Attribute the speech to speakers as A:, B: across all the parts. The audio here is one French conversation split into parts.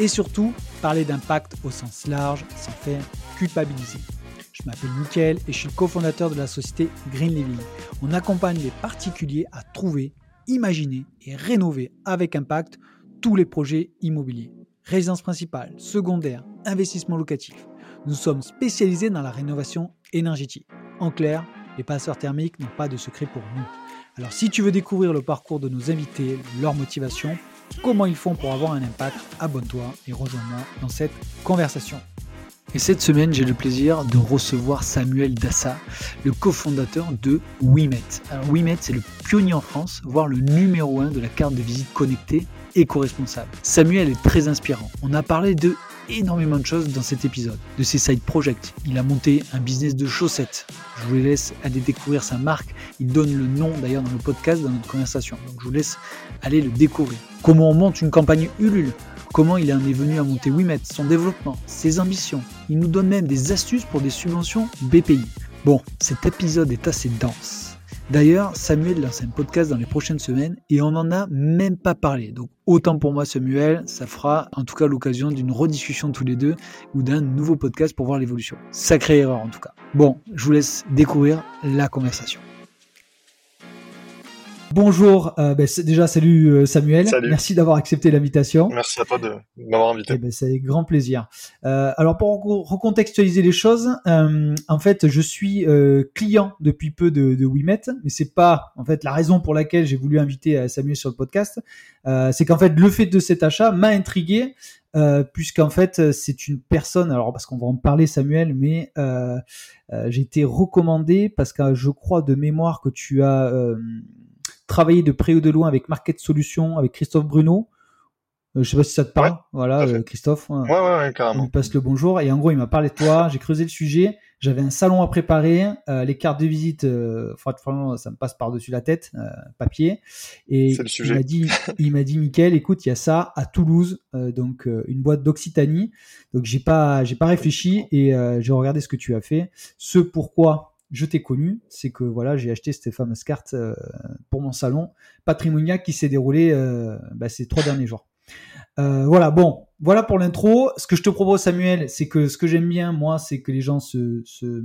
A: et surtout parler d'impact au sens large sans faire culpabiliser. Je m'appelle Mickaël et je suis cofondateur de la société Green Living. On accompagne les particuliers à trouver, imaginer et rénover avec impact tous les projets immobiliers. Résidence principale, secondaire, investissement locatif. Nous sommes spécialisés dans la rénovation énergétique. En clair, les passeurs thermiques n'ont pas de secret pour nous. Alors si tu veux découvrir le parcours de nos invités, leur motivation, comment ils font pour avoir un impact, abonne-toi et rejoins-moi dans cette conversation. Et cette semaine, j'ai le plaisir de recevoir Samuel Dassa, le cofondateur de WeMet. Alors WeMet, c'est le pionnier en France, voire le numéro un de la carte de visite connectée éco-responsable. Samuel est très inspirant. On a parlé de énormément de choses dans cet épisode, de ses side projects. Il a monté un business de chaussettes. Je vous laisse aller découvrir sa marque. Il donne le nom d'ailleurs dans le podcast, dans notre conversation. Donc je vous laisse aller le découvrir. Comment on monte une campagne Ulule? Comment il en est venu à monter Wimet, son développement, ses ambitions. Il nous donne même des astuces pour des subventions BPI. Bon, cet épisode est assez dense. D'ailleurs, Samuel lance un podcast dans les prochaines semaines et on n'en a même pas parlé. Donc autant pour moi Samuel, ça fera en tout cas l'occasion d'une rediscussion tous les deux ou d'un nouveau podcast pour voir l'évolution. Sacrée erreur en tout cas. Bon, je vous laisse découvrir la conversation. Bonjour, euh, ben, déjà salut euh, Samuel, merci d'avoir accepté l'invitation.
B: Merci à toi de m'avoir invité.
A: Eh ben, c'est avec grand plaisir. Euh, alors pour recontextualiser les choses, en fait je suis client depuis peu de, de Wimet, mais c'est pas en fait la raison pour laquelle j'ai voulu inviter Samuel sur le podcast. c'est qu'en fait le fait de cet achat m'a intrigué. puisqu'en fait c'est une personne, alors parce qu'on va en parler Samuel, mais j'ai été recommandé parce que je crois de mémoire que tu as travaillé de près ou de loin avec Market Solutions, avec Christophe Bruno. Euh, je sais pas si ça te parle. voilà, euh, Christophe.
B: Ouais, ouais, ouais, carrément.
A: Il passe le bonjour. Et en gros, il m'a parlé de toi. J'ai creusé le sujet. J'avais un salon à préparer. Euh, les cartes de visite, franchement, ça me passe par-dessus la tête, papier. Et il m'a dit, il m'a dit, Mickaël, écoute, il y a ça à Toulouse, donc une boîte d'Occitanie. Donc j'ai pas, j'ai pas réfléchi et j'ai regardé ce que tu as fait. Ce pourquoi je t'ai connu, c'est que voilà, j'ai acheté cette fameuse carte euh, pour mon salon patrimonial qui s'est déroulé euh, bah, ces trois derniers jours. Euh, voilà, bon, voilà pour l'intro. Ce que je te propose, Samuel, c'est que ce que j'aime bien, moi, c'est que les gens se, se,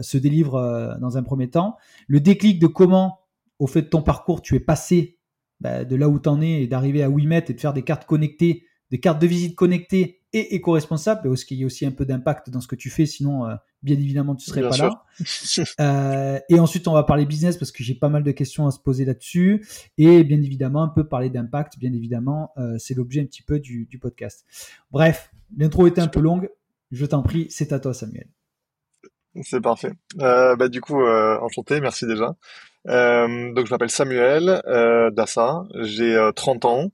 A: se délivrent dans un premier temps. Le déclic de comment, au fait de ton parcours, tu es passé bah, de là où tu en es et d'arriver à Wimet et de faire des cartes connectées, des cartes de visite connectées et éco-responsable, parce qu'il y a aussi un peu d'impact dans ce que tu fais, sinon, bien évidemment, tu serais pas là. euh, et ensuite, on va parler business parce que j'ai pas mal de questions à se poser là-dessus. Et bien évidemment, un peu parler d'impact, bien évidemment, euh, c'est l'objet un petit peu du, du podcast. Bref, l'intro était un peu longue. Je t'en prie, c'est à toi, Samuel.
B: C'est parfait. Euh, bah, du coup, enchanté, merci déjà. Donc je m'appelle Samuel Dassa, j'ai 30 ans,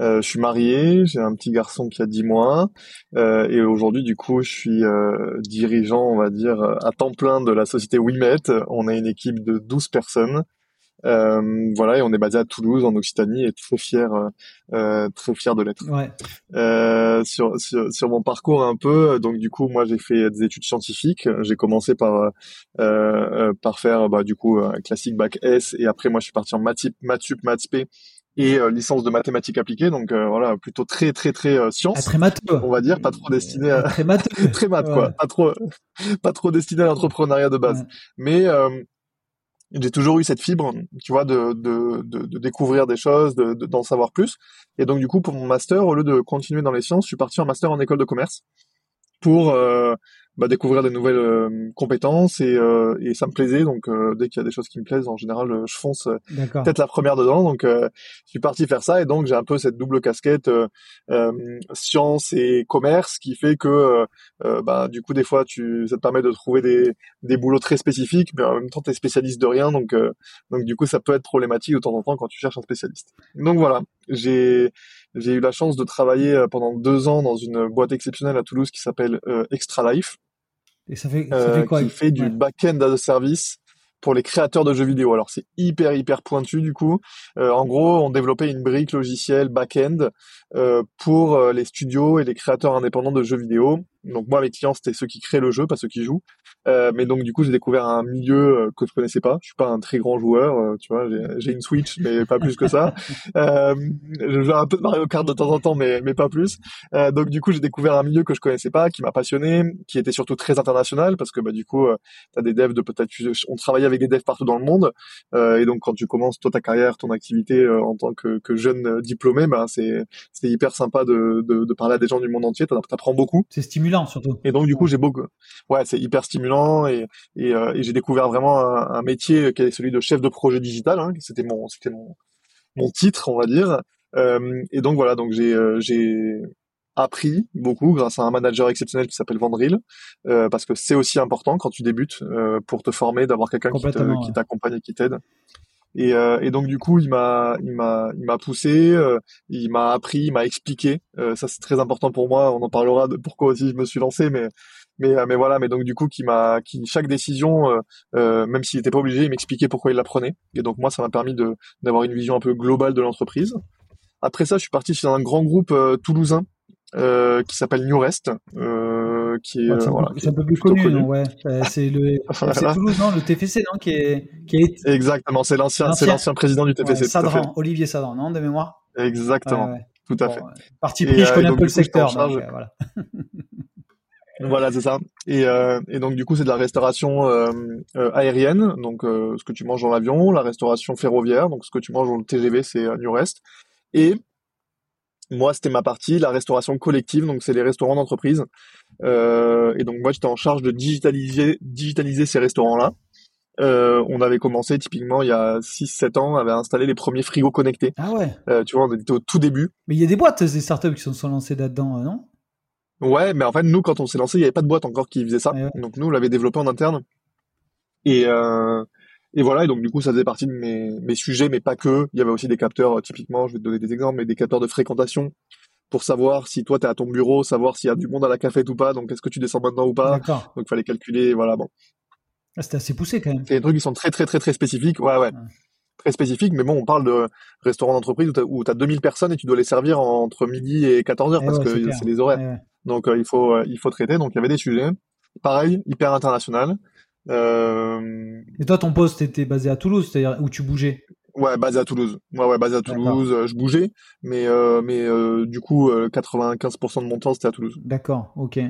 B: je suis marié, j'ai un petit garçon qui a 10 mois et aujourd'hui du coup je suis dirigeant on va dire à temps plein de la société Wimet. On a une équipe de 12 personnes euh, voilà, et on est basé à Toulouse, en Occitanie, et très fier, euh, euh, très fier de l'être.
A: Ouais.
B: Euh, sur, sur, sur mon parcours un peu, donc du coup, moi j'ai fait des études scientifiques. J'ai commencé par euh, par faire bah, du coup classique bac S, et après moi je suis parti en maths, maths sup, maths p et licence de mathématiques appliquées donc voilà plutôt très très très euh, science
A: ah, très maths
B: on va dire pas trop destiné à
A: très maths
B: très maths quoi. Pas trop pas trop destiné à l'entrepreneuriat de base. Mais j'ai toujours eu cette fibre, tu vois, de, de, de, de découvrir des choses, d'en de, d'en savoir plus. Et donc, du coup, pour mon master, au lieu de continuer dans les sciences, je suis parti en master en école de commerce pour euh, bah, découvrir des nouvelles euh, compétences et, euh, et ça me plaisait. Donc euh, dès qu'il y a des choses qui me plaisent en général je fonce peut-être la première dedans. Donc je suis parti faire ça et donc j'ai un peu cette double casquette science et commerce qui fait que bah du coup des fois tu ça te permet de trouver des des boulots très spécifiques mais en même temps tu es spécialiste de rien. Donc donc du coup ça peut être problématique de temps en temps quand tu cherches un spécialiste. Donc voilà. J'ai j'ai eu la chance de travailler pendant deux ans dans une boîte exceptionnelle à Toulouse qui s'appelle Extra Life.
A: Et ça fait, ça fait quoi
B: Qui fait du back-end as a service pour les créateurs de jeux vidéo. Alors c'est hyper hyper pointu du coup. Euh, en gros, on développait une brique logicielle back-end euh, pour euh, les studios et les créateurs indépendants de jeux vidéo. Donc moi, mes clients, c'était ceux qui créent le jeu, pas ceux qui jouent. Euh, mais donc du coup, j'ai découvert un milieu que je connaissais pas. Je suis pas un très grand joueur, tu vois. J'ai une Switch, mais pas plus que ça. je joue un peu de Mario Kart de temps en temps, mais mais pas plus. donc du coup, j'ai découvert un milieu que je connaissais pas, qui m'a passionné, qui était surtout très international parce que bah du coup, tu as des devs de peut-être on travaillait avec des devs partout dans le monde. et donc quand tu commences toi ta carrière, ton activité en tant que, que jeune diplômé, bah c'est c'est hyper sympa de, de, de, parler à des gens du monde entier. T'apprends beaucoup.
A: C'est stimulant surtout.
B: Et donc du coup, j'ai beaucoup. Ouais, c'est hyper stimulant et et, euh, et j'ai découvert vraiment un, un, métier qui est celui de chef de projet digital. Hein, c'était mon c'était mon mon titre, on va dire. Euh, et donc voilà, donc j'ai euh, j'ai appris beaucoup grâce à un manager exceptionnel qui s'appelle Vandril, euh, parce que c'est aussi important quand tu débutes euh, pour te former d'avoir quelqu'un qui t'accompagne et qui t'aide. Et, euh, et, donc du coup, il m'a, il m'a, il m'a poussé, euh, il m'a appris, il m'a expliqué. Euh, ça c'est très important pour moi. On en parlera de pourquoi aussi je me suis lancé, mais mais mais voilà. Mais donc du coup, qui m'a, qui chaque décision, même s'il n'était pas obligé, il m'expliquait pourquoi il la prenait. Et donc moi, ça m'a permis de d'avoir une vision un peu globale de l'entreprise. Après ça, je suis parti sur un grand groupe toulousain qui s'appelle New Rest. Euh, qui est,
A: c'est
B: voilà,
A: un, peu plus connu, ouais. c'est le c'est Toulouse, non, le TFC, non, qui est, qui est...
B: Exactement, c'est l'ancien, c'est l'ancien président du TFC.
A: Sadran, Olivier Sadran, non, de mémoire?
B: Exactement, tout à fait.
A: Parti pris, je connais un peu le secteur. Voilà.
B: Voilà, c'est ça. Et, euh, et, donc du coup, c'est de la restauration euh, euh, aérienne, donc ce que tu manges dans l'avion, la restauration ferroviaire, donc ce que tu manges dans le TGV, c'est New Rest, et moi, c'était ma partie, la restauration collective, donc c'est les restaurants d'entreprise. Euh, et donc moi, j'étais en charge de digitaliser, digitaliser ces restaurants-là. Euh, on avait commencé typiquement il y a 6-7 ans, on avait installé les premiers frigos connectés.
A: Ah ouais.
B: Euh, tu vois, on était au tout début.
A: Mais il y a des boîtes, des startups qui sont, sont lancées là-dedans, non?
B: Ouais, mais en fait, nous, quand on s'est lancé, il n'y avait pas de boîte encore qui faisait ça. Donc nous, on l'avait développé en interne. Et, euh, et voilà, et donc du coup, ça faisait partie de mes, mes sujets, mais pas que. Il y avait aussi des capteurs, euh, typiquement, je vais te donner des exemples, mais des capteurs de fréquentation pour savoir si toi, tu es à ton bureau, savoir s'il y a du monde à la cafette ou pas, donc est-ce que tu descends maintenant ou pas? Donc il fallait calculer, voilà, bon.
A: Ah, C'était assez poussé quand même.
B: C'est des trucs qui sont très, très, très, très spécifiques. Ouais, ouais. Très spécifiques, mais bon, on parle de restaurant d'entreprise où tu as, 2000 personnes et tu dois les servir entre midi et 14 heures eh parce que c'est les horaires. Donc euh, il faut euh, il faut traiter. Donc il y avait des sujets. Pareil, hyper international.
A: Euh... Et toi, ton poste était basé à Toulouse, c'est-à-dire où tu bougeais?
B: Ouais, basé à Toulouse. Ouais, ouais, basé à Toulouse. Euh, je bougeais, mais euh, mais euh, du coup, 95% de mon temps c'était à Toulouse.
A: D'accord, ok.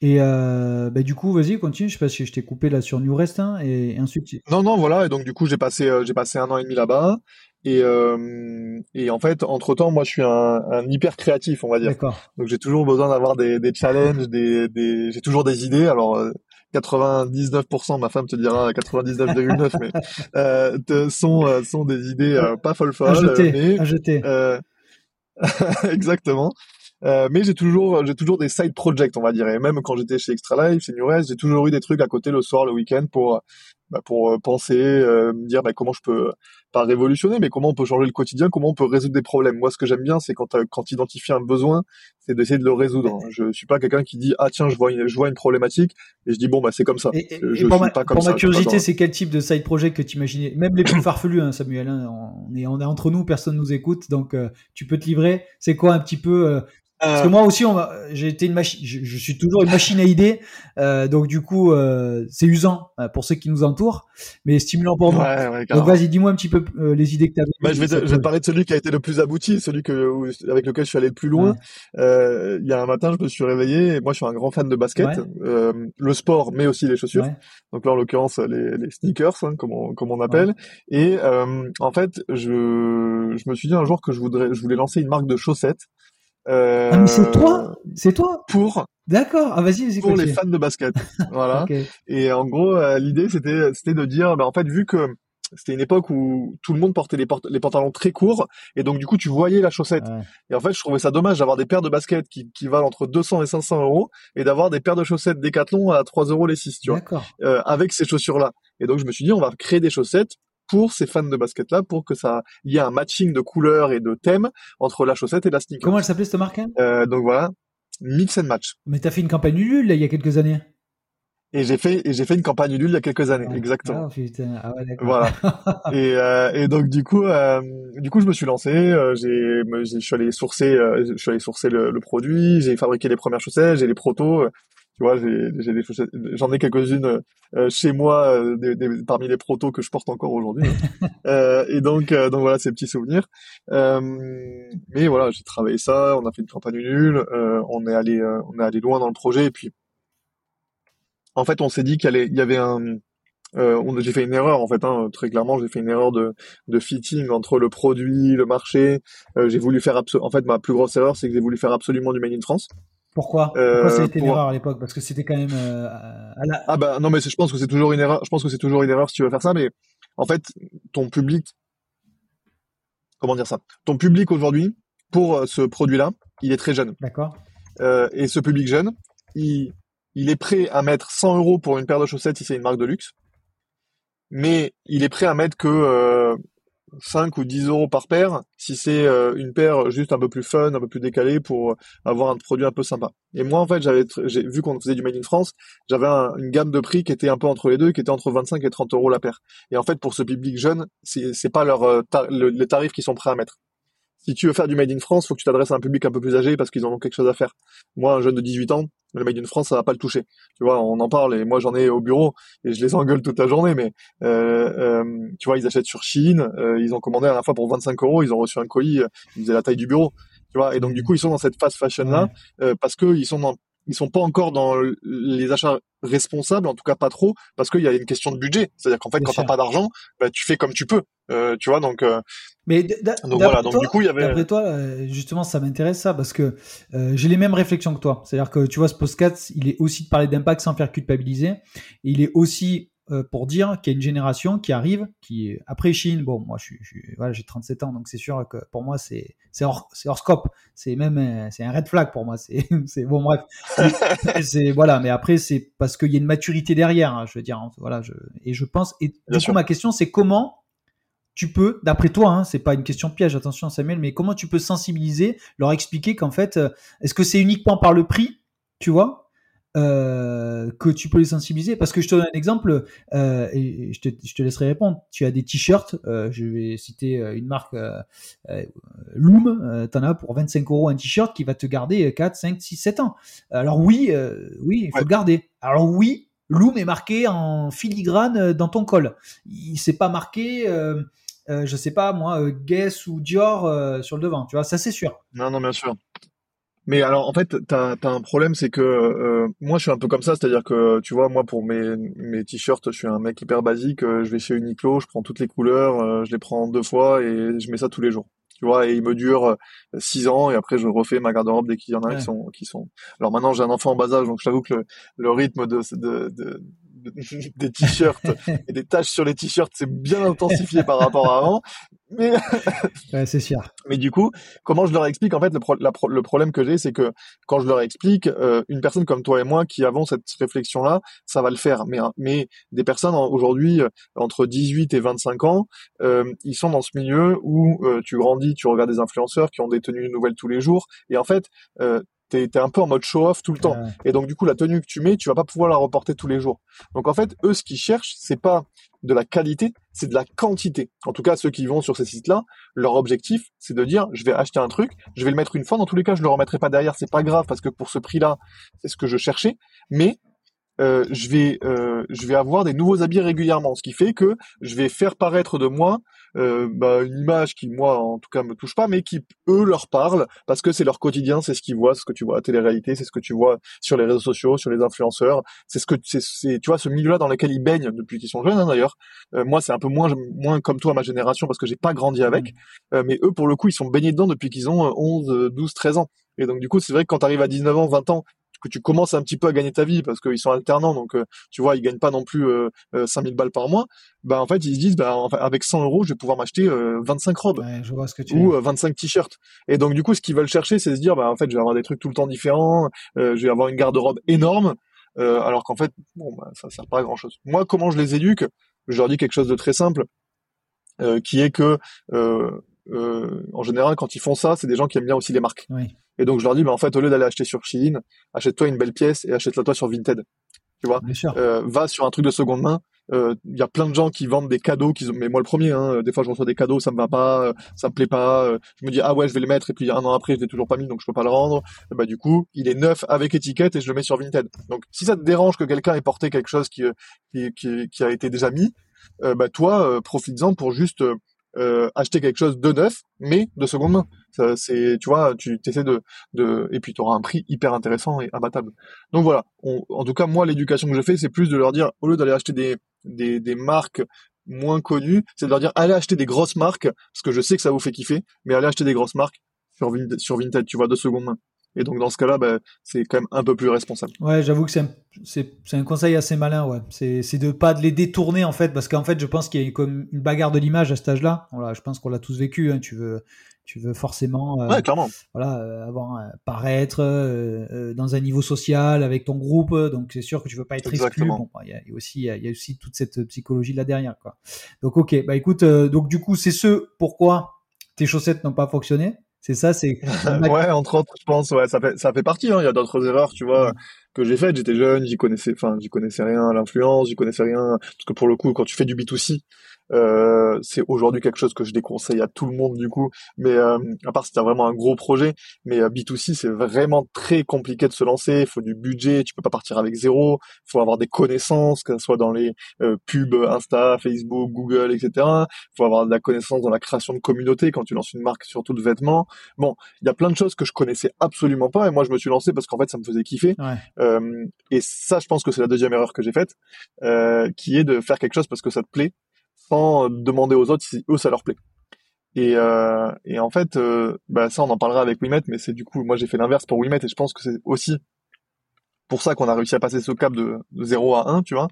A: Et bah, du coup, vas-y, continue. Je sais pas si je t'ai coupé là sur New Rest hein, et ensuite.
B: Non, non, voilà. Et donc du coup, j'ai passé j'ai passé un an et demi là-bas. Et, et en fait, entre temps, moi, je suis un, un hyper créatif, on va dire. Donc, j'ai toujours besoin d'avoir des, des challenges, des, des... j'ai toujours des idées. Alors, 99%, ma femme te dira 99,9, mais euh, sont euh, sont des idées euh, pas folles folles.
A: À jeter,
B: euh, exactement. Euh, mais j'ai toujours j'ai toujours des side projects on va dire et même quand j'étais chez Extra Life chez New j'ai toujours eu des trucs à côté le soir le week-end pour bah, pour euh, penser, euh, me dire bah, comment je peux pas révolutionner, mais comment on peut changer le quotidien, comment on peut résoudre des problèmes. Moi, ce que j'aime bien, c'est quand quand tu identifies un besoin, c'est d'essayer de le résoudre. Je suis pas quelqu'un qui dit ah tiens je vois une, je vois une problématique et je dis bon bah c'est comme ça.
A: Et, je, pour, ma, pas comme pour ma curiosité, c'est quel type de side project que tu imaginais Même les plus farfelus, hein, Samuel. Hein, on est on est entre nous, personne nous écoute, donc euh, tu peux te livrer. C'est quoi un petit peu parce que euh. moi aussi, j'ai été une machine. Je, suis toujours une machine à idées, euh, donc du coup, euh, c'est usant euh, pour ceux qui nous entourent, mais stimulant pour moi. Ouais, donc vas-y, dis-moi un petit peu euh, les idées que tu as.
B: Bah, je vais, te, je vais te parler de celui qui a été le plus abouti, celui que avec lequel je suis allé le plus loin. il y a un matin, je me suis réveillé. Et moi, je suis un grand fan de basket, le sport, mais aussi les chaussures. Donc là, en l'occurrence, les, les sneakers, hein, comme on comme on appelle. Et en fait, je je me suis dit un jour que je voudrais, je voulais lancer une marque de chaussettes.
A: Euh, ah mais c'est toi, c'est toi.
B: Pour.
A: D'accord. Ah vas-y, vas-y.
B: Pour les fans de basket, voilà. Et en gros, euh, l'idée c'était c'était de dire, bah en fait vu que c'était une époque où tout le monde portait les, les, pantalons très courts et donc du coup tu voyais la chaussette. Et en fait je trouvais ça dommage d'avoir des paires de baskets qui, qui valent entre 200 et 500 euros et d'avoir des paires de chaussettes Decathlon à 3 euros les 6, tu vois, euh, avec ces chaussures là. Et donc je me suis dit on va créer des chaussettes pour ces fans de basket là, pour que ça y ait un matching de couleurs et de thèmes entre la chaussette et la sneaker.
A: Comment elle s'appelait cette marque
B: euh, Donc voilà, Mix and Match.
A: Mais t'as fait une campagne là, il y a quelques années.
B: Et j'ai fait et j'ai fait une campagne Ulule il y a quelques années, exactement.
A: Ah, putain. Ah ouais,
B: voilà. et, euh, et donc du coup, euh, du coup, je me suis lancé. Euh, j'ai, je suis allé sourcer, je suis allé sourcer le, le produit. J'ai fabriqué les premières chaussettes, j'ai les protos. Tu vois, j'ai, j'ai des chaussettes, j'en ai quelques-unes euh, chez moi, euh, des, des, parmi les protos que je porte encore aujourd'hui. et donc, donc voilà, ces petits souvenirs. mais voilà, j'ai travaillé ça. On a fait une campagne nulle. on est allé, on est allé loin dans le projet. Et puis en fait, on s'est dit qu'il y avait un, euh, j'ai fait une erreur en fait, hein, très clairement, j'ai fait une erreur de, de fitting entre le produit, le marché. Euh, j'ai voulu faire en fait ma plus grosse erreur, c'est que j'ai voulu faire absolument du made in France.
A: Pourquoi? Euh, Pourquoi ça a été une erreur à l'époque? Parce que c'était quand même. Euh, à la...
B: Ah bah non, mais je pense que c'est toujours une erreur. Je pense que c'est toujours une erreur si tu veux faire ça, mais en fait, ton public, comment dire ça? Ton public aujourd'hui pour ce produit-là, il est très jeune.
A: D'accord.
B: et ce public jeune, il il est prêt à mettre 100 euros pour une paire de chaussettes si c'est une marque de luxe, mais il est prêt à mettre que euh, 5 ou 10 euros par paire si c'est euh, une paire juste un peu plus fun, un peu plus décalée pour avoir un produit un peu sympa. Et moi en fait j'avais j'ai vu qu'on faisait du made in France, j'avais une gamme de prix qui était un peu entre les deux, qui était entre 25 et 30 euros la paire. Et en fait pour ce public jeune, c'est c'est pas leur euh, les tarifs qu'ils sont prêts à mettre si tu veux faire du Made in France, faut que tu t'adresses à un public un peu plus âgé parce qu'ils en ont quelque chose à faire. Moi, un jeune de 18 ans, le Made in France, ça va pas le toucher. Tu vois, on en parle et moi j'en ai au bureau et je les engueule toute la journée. Mais euh, euh, tu vois, ils achètent sur Chine, euh, ils ont commandé à la fois pour 25 euros, ils ont reçu un colis, ils faisaient la taille du bureau. Tu vois, et donc du coup ils sont dans cette fast fashion là parce que ils sont dans ils sont pas encore dans les achats responsables, en tout cas pas trop, parce qu'il y a une question de budget. C'est-à-dire qu'en fait, quand t'as pas d'argent, bah, tu fais comme tu peux. Euh, tu vois, donc. Euh,
A: mais donc voilà. Donc du coup, il y avait. D'après toi, euh, justement, ça m'intéresse ça parce que euh, j'ai les mêmes réflexions que toi. C'est-à-dire que tu vois, ce podcast, il est aussi de parler d'impact sans faire culpabiliser. Et il est aussi pour dire qu'il y a une génération qui arrive, qui après Chine. Bon, moi, je suis, voilà, j'ai 37 ans, donc c'est sûr que pour moi, c'est c'est hors, hors scope. C'est même c'est un red flag pour moi. C'est bon, bref. C'est voilà, mais après, c'est parce qu'il y a une maturité derrière. Hein, je veux dire, hein, voilà. Je, et je pense. Et du coup, ma question, c'est comment tu peux, d'après toi, hein, c'est pas une question piège, attention Samuel, mais comment tu peux sensibiliser, leur expliquer qu'en fait, euh, est-ce que c'est uniquement par le prix, tu vois, euh, que tu peux les sensibiliser? Parce que je te donne un exemple euh, et je te, je te, laisserai répondre. Tu as des t-shirts je vais citer une marque Loom tu en as pour 25 euros un t-shirt qui va te garder 4 5 6 7 ans. Alors oui oui il faut le garder. Alors oui Loom est marqué en filigrane dans ton col. Il s'est pas marqué je sais pas moi Guess ou Dior sur le devant tu vois ça c'est sûr
B: non non bien sûr mais alors en fait, t'as as un problème, c'est que euh, moi je suis un peu comme ça, c'est-à-dire que tu vois, moi pour mes mes t-shirts, je suis un mec hyper basique. Euh, je vais chez Uniqlo, je prends toutes les couleurs, euh, je les prends deux fois et je mets ça tous les jours. Tu vois, et il me dure six ans et après je refais ma garde-robe dès qu'il y en a qui sont qui sont. Alors maintenant j'ai un enfant en bas âge, donc je t'avoue que le, le rythme de, de, de des t-shirts et des taches sur les t-shirts, c'est bien intensifié par rapport à avant. Mais
A: c'est sûr.
B: Mais du coup, comment je leur explique? En fait, le, le problème que j'ai, c'est que quand je leur explique, euh, une personne comme toi et moi qui avons cette réflexion-là, ça va le faire. Mais, mais des personnes aujourd'hui euh, entre 18 et 25 ans, euh, ils sont dans ce milieu où euh, tu grandis, tu regardes des influenceurs qui ont des tenues nouvelles tous les jours, et en fait, t'es es un peu en mode show-off tout le temps. Et donc du coup, la tenue que tu mets, tu vas pas pouvoir la reporter tous les jours. Donc en fait, eux, ce qu'ils cherchent, c'est pas de la qualité, c'est de la quantité. En tout cas, ceux qui vont sur ces sites-là, leur objectif, c'est de dire, je vais acheter un truc, je vais le mettre une fois, dans tous les cas, je le remettrai pas derrière, c'est pas grave parce que pour ce prix-là, c'est ce que je cherchais. Mais euh, je vais euh, je vais avoir des nouveaux habits régulièrement, ce qui fait que je vais faire paraître de moi euh, bah, une image qui moi en tout cas me touche pas, mais qui eux leur parle parce que c'est leur quotidien, c'est ce qu'ils voient, ce que tu vois à télé-réalité, c'est ce que tu vois sur les réseaux sociaux, sur les influenceurs, c'est ce que c'est tu vois ce milieu-là dans lequel ils baignent depuis qu'ils sont jeunes hein, d'ailleurs. moi c'est un peu moins moins comme toi ma génération parce que j'ai pas grandi avec, mmh. mais eux pour le coup ils sont baignés dedans depuis qu'ils ont 11, 12, 13 ans. Et donc du coup, c'est vrai que quand tu arrives à 19 ans, 20 ans que tu commences un petit peu à gagner ta vie parce qu'ils sont alternants, donc euh, tu vois, ils gagnent pas non plus euh, 5000 euh, balles par mois. Bah en fait, ils se disent, bah avec 100 euros, je vais pouvoir m'acheter 25 euh, robes
A: je vois ce que tu
B: ou 25 t-shirts. Et donc du coup, ce qu'ils veulent chercher, c'est se dire, bah en fait, je vais avoir des trucs tout le temps différents, je vais avoir une garde-robe énorme, alors qu'en fait, bon, bah, ça sert pas à grand chose. Moi, comment je les éduque? Je leur dis quelque chose de très simple. qui est que en général, quand ils font ça, c'est des gens qui aiment bien aussi les marques. Et donc je leur dis, mais en fait, au lieu d'aller acheter sur Shein, achète-toi une belle pièce et achète-la toi sur Vinted. Tu vois, va sur un truc de seconde main. Il euh, y a plein de gens qui vendent des cadeaux qui mais moi le premier hein, des fois je reçois des cadeaux ça me va pas euh, ça me plaît pas euh, je me dis ah ouais je vais le mettre et puis un an après je l'ai toujours pas mis donc je peux pas le rendre. Bah du coup il est neuf avec étiquette et je le mets sur Vinted. Donc si ça te dérange que quelqu'un ait porté quelque chose qui qui, qui, a été déjà mis bah toi profites-en pour juste acheter quelque chose de neuf mais de seconde main c'est, tu vois, tu essaies de, de, et puis tu auras un prix hyper intéressant et abattable. Donc voilà. en tout cas, moi, l'éducation que je fais, c'est plus de leur dire, au lieu d'aller acheter des, des, des marques moins connues, c'est de leur dire allez acheter des grosses marques parce que je sais que ça vous fait kiffer, mais allez acheter des grosses marques sur sur Vinted tu vois, de seconde main. Et donc dans ce cas-là, bah, c'est quand même un peu plus responsable.
A: Ouais, j'avoue que c'est un, conseil assez malin, ouais. C'est, de pas de les détourner en fait, parce qu'en fait, je pense qu'il y a comme une bagarre de l'image à cet âge-là. Voilà, je pense qu'on l'a tous vécu. Hein. Tu veux, tu veux forcément
B: euh,
A: voilà euh, avoir euh, paraître dans un niveau social avec ton groupe donc c'est sûr que tu veux pas être exclu bon bah, il y, a aussi il y, a aussi toute cette psychologie là derrière quoi donc ok bah écoute donc du coup c'est ce pourquoi tes chaussettes n'ont pas fonctionné c'est ça c'est
B: ouais entre autres je pense ouais ça fait ça fait partie hein. il y a d'autres erreurs tu vois que j'ai faites j'étais jeune j'y connaissais enfin j'y connaissais rien à l'influence j'y connaissais rien parce que pour le coup quand tu fais du B2C euh, c'est aujourd'hui quelque chose que je déconseille à tout le monde du coup, mais euh, à part si t'as vraiment un gros projet, mais euh, B2C c'est vraiment très compliqué de se lancer. Il faut du budget, tu peux pas partir avec zéro. Il faut avoir des connaissances, que ce soit dans les pubs Insta, Facebook, Google, etc. Il faut avoir de la connaissance dans la création de communauté quand tu lances une marque surtout de vêtements. Bon, il y a plein de choses que je connaissais absolument pas et moi je me suis lancé parce qu'en fait ça me faisait kiffer. et ça, je pense que c'est la deuxième erreur que j'ai faite, qui est de faire quelque chose parce que ça te plaît sans demander aux autres si eux ça leur plaît. Et, euh, et en fait, euh, bah ça on en parlera avec Wimet, mais c'est du coup moi j'ai fait l'inverse pour Wimet et je pense que c'est aussi pour ça qu'on a réussi à passer ce cap de, de 0 à 1, tu vois,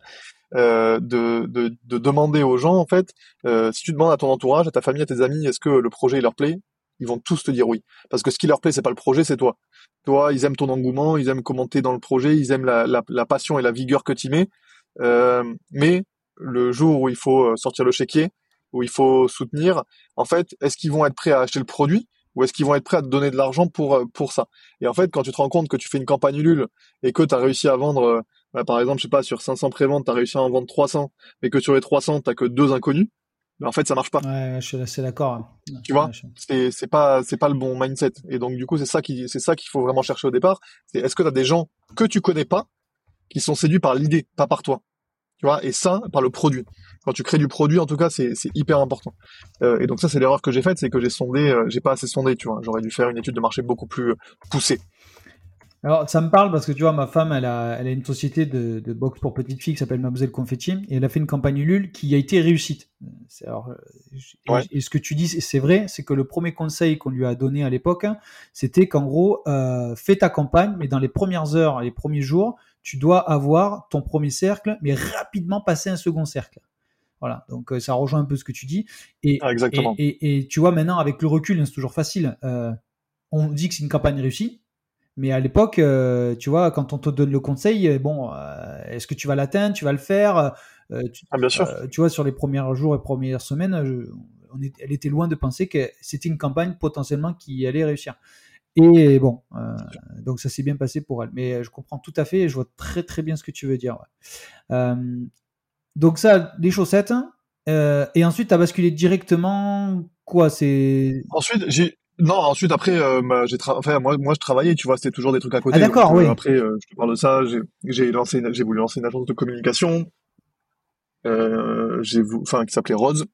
B: euh, de, de, de, demander aux gens en fait, euh, si tu demandes à ton entourage, à ta famille, à tes amis, est-ce que le projet leur plaît, ils vont tous te dire oui, parce que ce qui leur plaît c'est pas le projet, c'est toi. Toi, ils aiment ton engouement, ils aiment commenter dans le projet, ils aiment la, la, la passion et la vigueur que tu mets, euh, mais le jour où il faut euh, sortir le chéquier, où il faut soutenir, en fait, est-ce qu'ils vont être prêts à acheter le produit ou est-ce qu'ils vont être prêts à te donner de l'argent pour euh, pour ça? Et en fait, quand tu te rends compte que tu fais une campagne Ulule et que tu as réussi à vendre, euh, bah, par exemple, je sais pas, sur 500 préventes, tu as réussi à en vendre 300, mais que sur les 300, tu que deux inconnus, mais bah, en fait, ça marche pas.
A: Ouais, je suis assez d'accord.
B: Tu vois, c'est c'est pas c'est pas le bon mindset. Et donc du coup, c'est ça qui c'est ça qu'il faut vraiment chercher au départ. C'est est-ce que tu as des gens que tu connais pas qui sont séduits par l'idée, pas par toi? Tu vois, et ça par le produit. Quand tu crées du produit, en tout cas, c'est hyper important. Euh, et donc ça, c'est l'erreur que j'ai faite, c'est que j'ai sondé, euh, j'ai pas assez sondé, tu vois. J'aurais dû faire une étude de marché beaucoup plus euh, poussée.
A: Alors, ça me parle parce que tu vois, ma femme, elle a, elle a une société de, de boxe pour petites filles qui s'appelle Mademoiselle Confetti et elle a fait une campagne Ulule qui a été réussite. Alors, et, ce que tu dis, c'est vrai, c'est que le premier conseil qu'on lui a donné à l'époque, c'était qu'en gros, euh, fais ta campagne, mais dans les premières heures, les premiers jours, tu dois avoir ton premier cercle, mais rapidement passer un second cercle. Voilà, donc euh, ça rejoint un peu ce que tu dis. Et,
B: ah, exactement.
A: Et, tu vois, maintenant, avec le recul, hein, c'est toujours facile. Euh, on dit que c'est une campagne réussie, mais à l'époque, euh, tu vois, quand on te donne le conseil, bon, est-ce que tu vas l'atteindre, tu vas le faire
B: tu, ah, bien sûr.
A: tu vois, sur les premiers jours et premières semaines, on elle était loin de penser que c'était une campagne potentiellement qui allait réussir. Et bon, donc ça s'est bien passé pour elle. Mais je comprends tout à fait et je vois très très bien ce que tu veux dire. donc ça, les chaussettes. et ensuite, tu as basculé directement quoi? C'est
B: ensuite j'ai non, ensuite après, euh, bah, j'ai enfin moi, moi je travaillais, tu vois, c'était toujours des trucs à côté.
A: Ah d'accord,
B: euh,
A: oui.
B: Après, euh, je te parle de ça, j'ai lancé, j'ai voulu lancer une agence de communication, j'ai, enfin qui s'appelait Rose,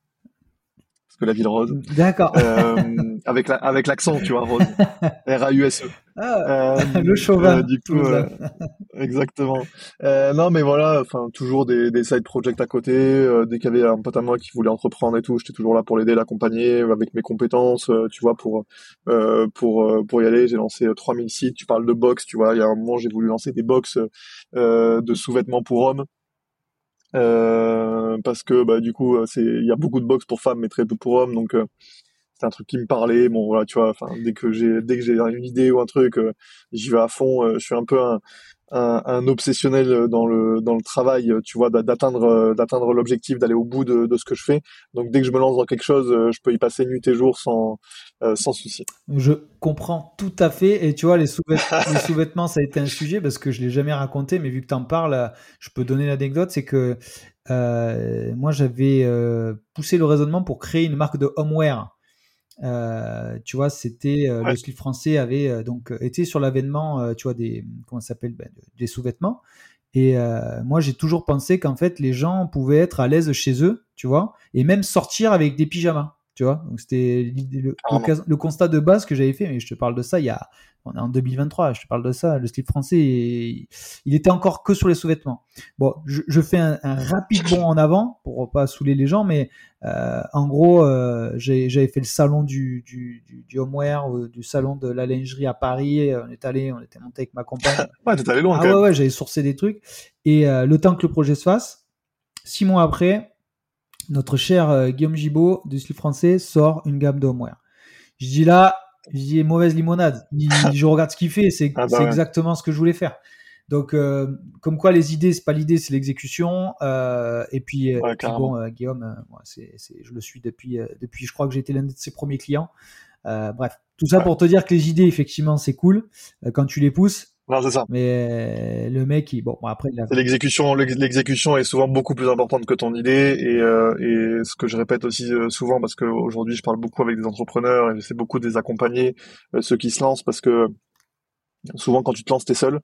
B: que la ville rose.
A: D'accord.
B: Euh, avec la, avec l'accent, tu vois, rose. R-A-U-S-E.
A: Ah, euh, le chauvin. Euh, du coup, euh,
B: exactement. Euh, non, mais voilà, enfin, toujours des, des side projects à côté. Euh, dès qu'il y avait un pote à moi qui voulait entreprendre et tout, j'étais toujours là pour l'aider, l'accompagner avec mes compétences, tu vois, pour pour pour y aller. J'ai lancé 3000 sites. Tu parles de box, tu vois. Il y a un moment, j'ai voulu lancer des box de sous-vêtements pour hommes. Euh, parce que bah du coup euh, c'est il y a beaucoup de box pour femmes mais très peu pour hommes donc euh, c'est un truc qui me parlait. Bon voilà tu vois enfin dès que j'ai dès que j'ai une idée ou un truc j'y vais à fond. Je suis un peu un un, obsessionnel dans le dans le travail, tu vois, d'atteindre d'atteindre l'objectif, d'aller au bout de, ce que je fais. Donc dès que je me lance dans quelque chose, je peux y passer nuit et jour sans sans souci.
A: Je comprends tout à fait. Et tu vois, les sous-vêtements, ça a été un sujet parce que je l'ai jamais raconté, mais vu que tu en parles, je peux donner l'anecdote, c'est que euh, moi j'avais euh, poussé le raisonnement pour créer une marque de homeware. Euh, tu vois, c'était le slip français avait donc été sur l'avènement, tu vois, des comment s'appelle, ben, des sous-vêtements. Et moi, j'ai toujours pensé qu'en fait, les gens pouvaient être à l'aise chez eux, tu vois, et même sortir avec des pyjamas. Tu vois, donc c'était le, le, constat de base que j'avais fait, mais je te parle de ça il y a, on est en 2023, je te parle de ça, le slip français, il était encore que sur les sous-vêtements. Bon, je, fais un, rapide bond en avant pour pas saouler les gens, mais euh, en gros, euh, j'avais fait le salon du, du, du, homeware, euh, du salon de la lingerie à Paris, on est allé, on était monté avec ma compagne.
B: ouais, t'es allé loin.
A: Ah ouais, ouais, j'avais sourcé des trucs, et le temps que le projet se fasse, six mois après, notre cher euh, Guillaume Gibaud du slip français sort une gamme d'homeware. Je dis là, je dis mauvaise limonade. Je, regarde ce qu'il fait, c'est ah bah exactement ce que je voulais faire. Donc, euh, comme quoi les idées, c'est pas l'idée, c'est l'exécution. Euh, et puis, bon, Guillaume, c'est, je le suis depuis, depuis, je crois que j'ai été l'un de ses premiers clients. bref, tout ça pour te dire que les idées, effectivement, c'est cool quand tu les pousses.
B: Non, c'est ça.
A: Mais le mec, il, bon, après, il a...
B: l'exécution, l'exécution est souvent beaucoup plus importante que ton idée, et, euh, et ce que je répète aussi euh, souvent, parce qu'aujourd'hui, je parle beaucoup avec des entrepreneurs et j'essaie beaucoup de les accompagner, euh, ceux qui se lancent, parce que souvent quand tu te lances, t'es seul.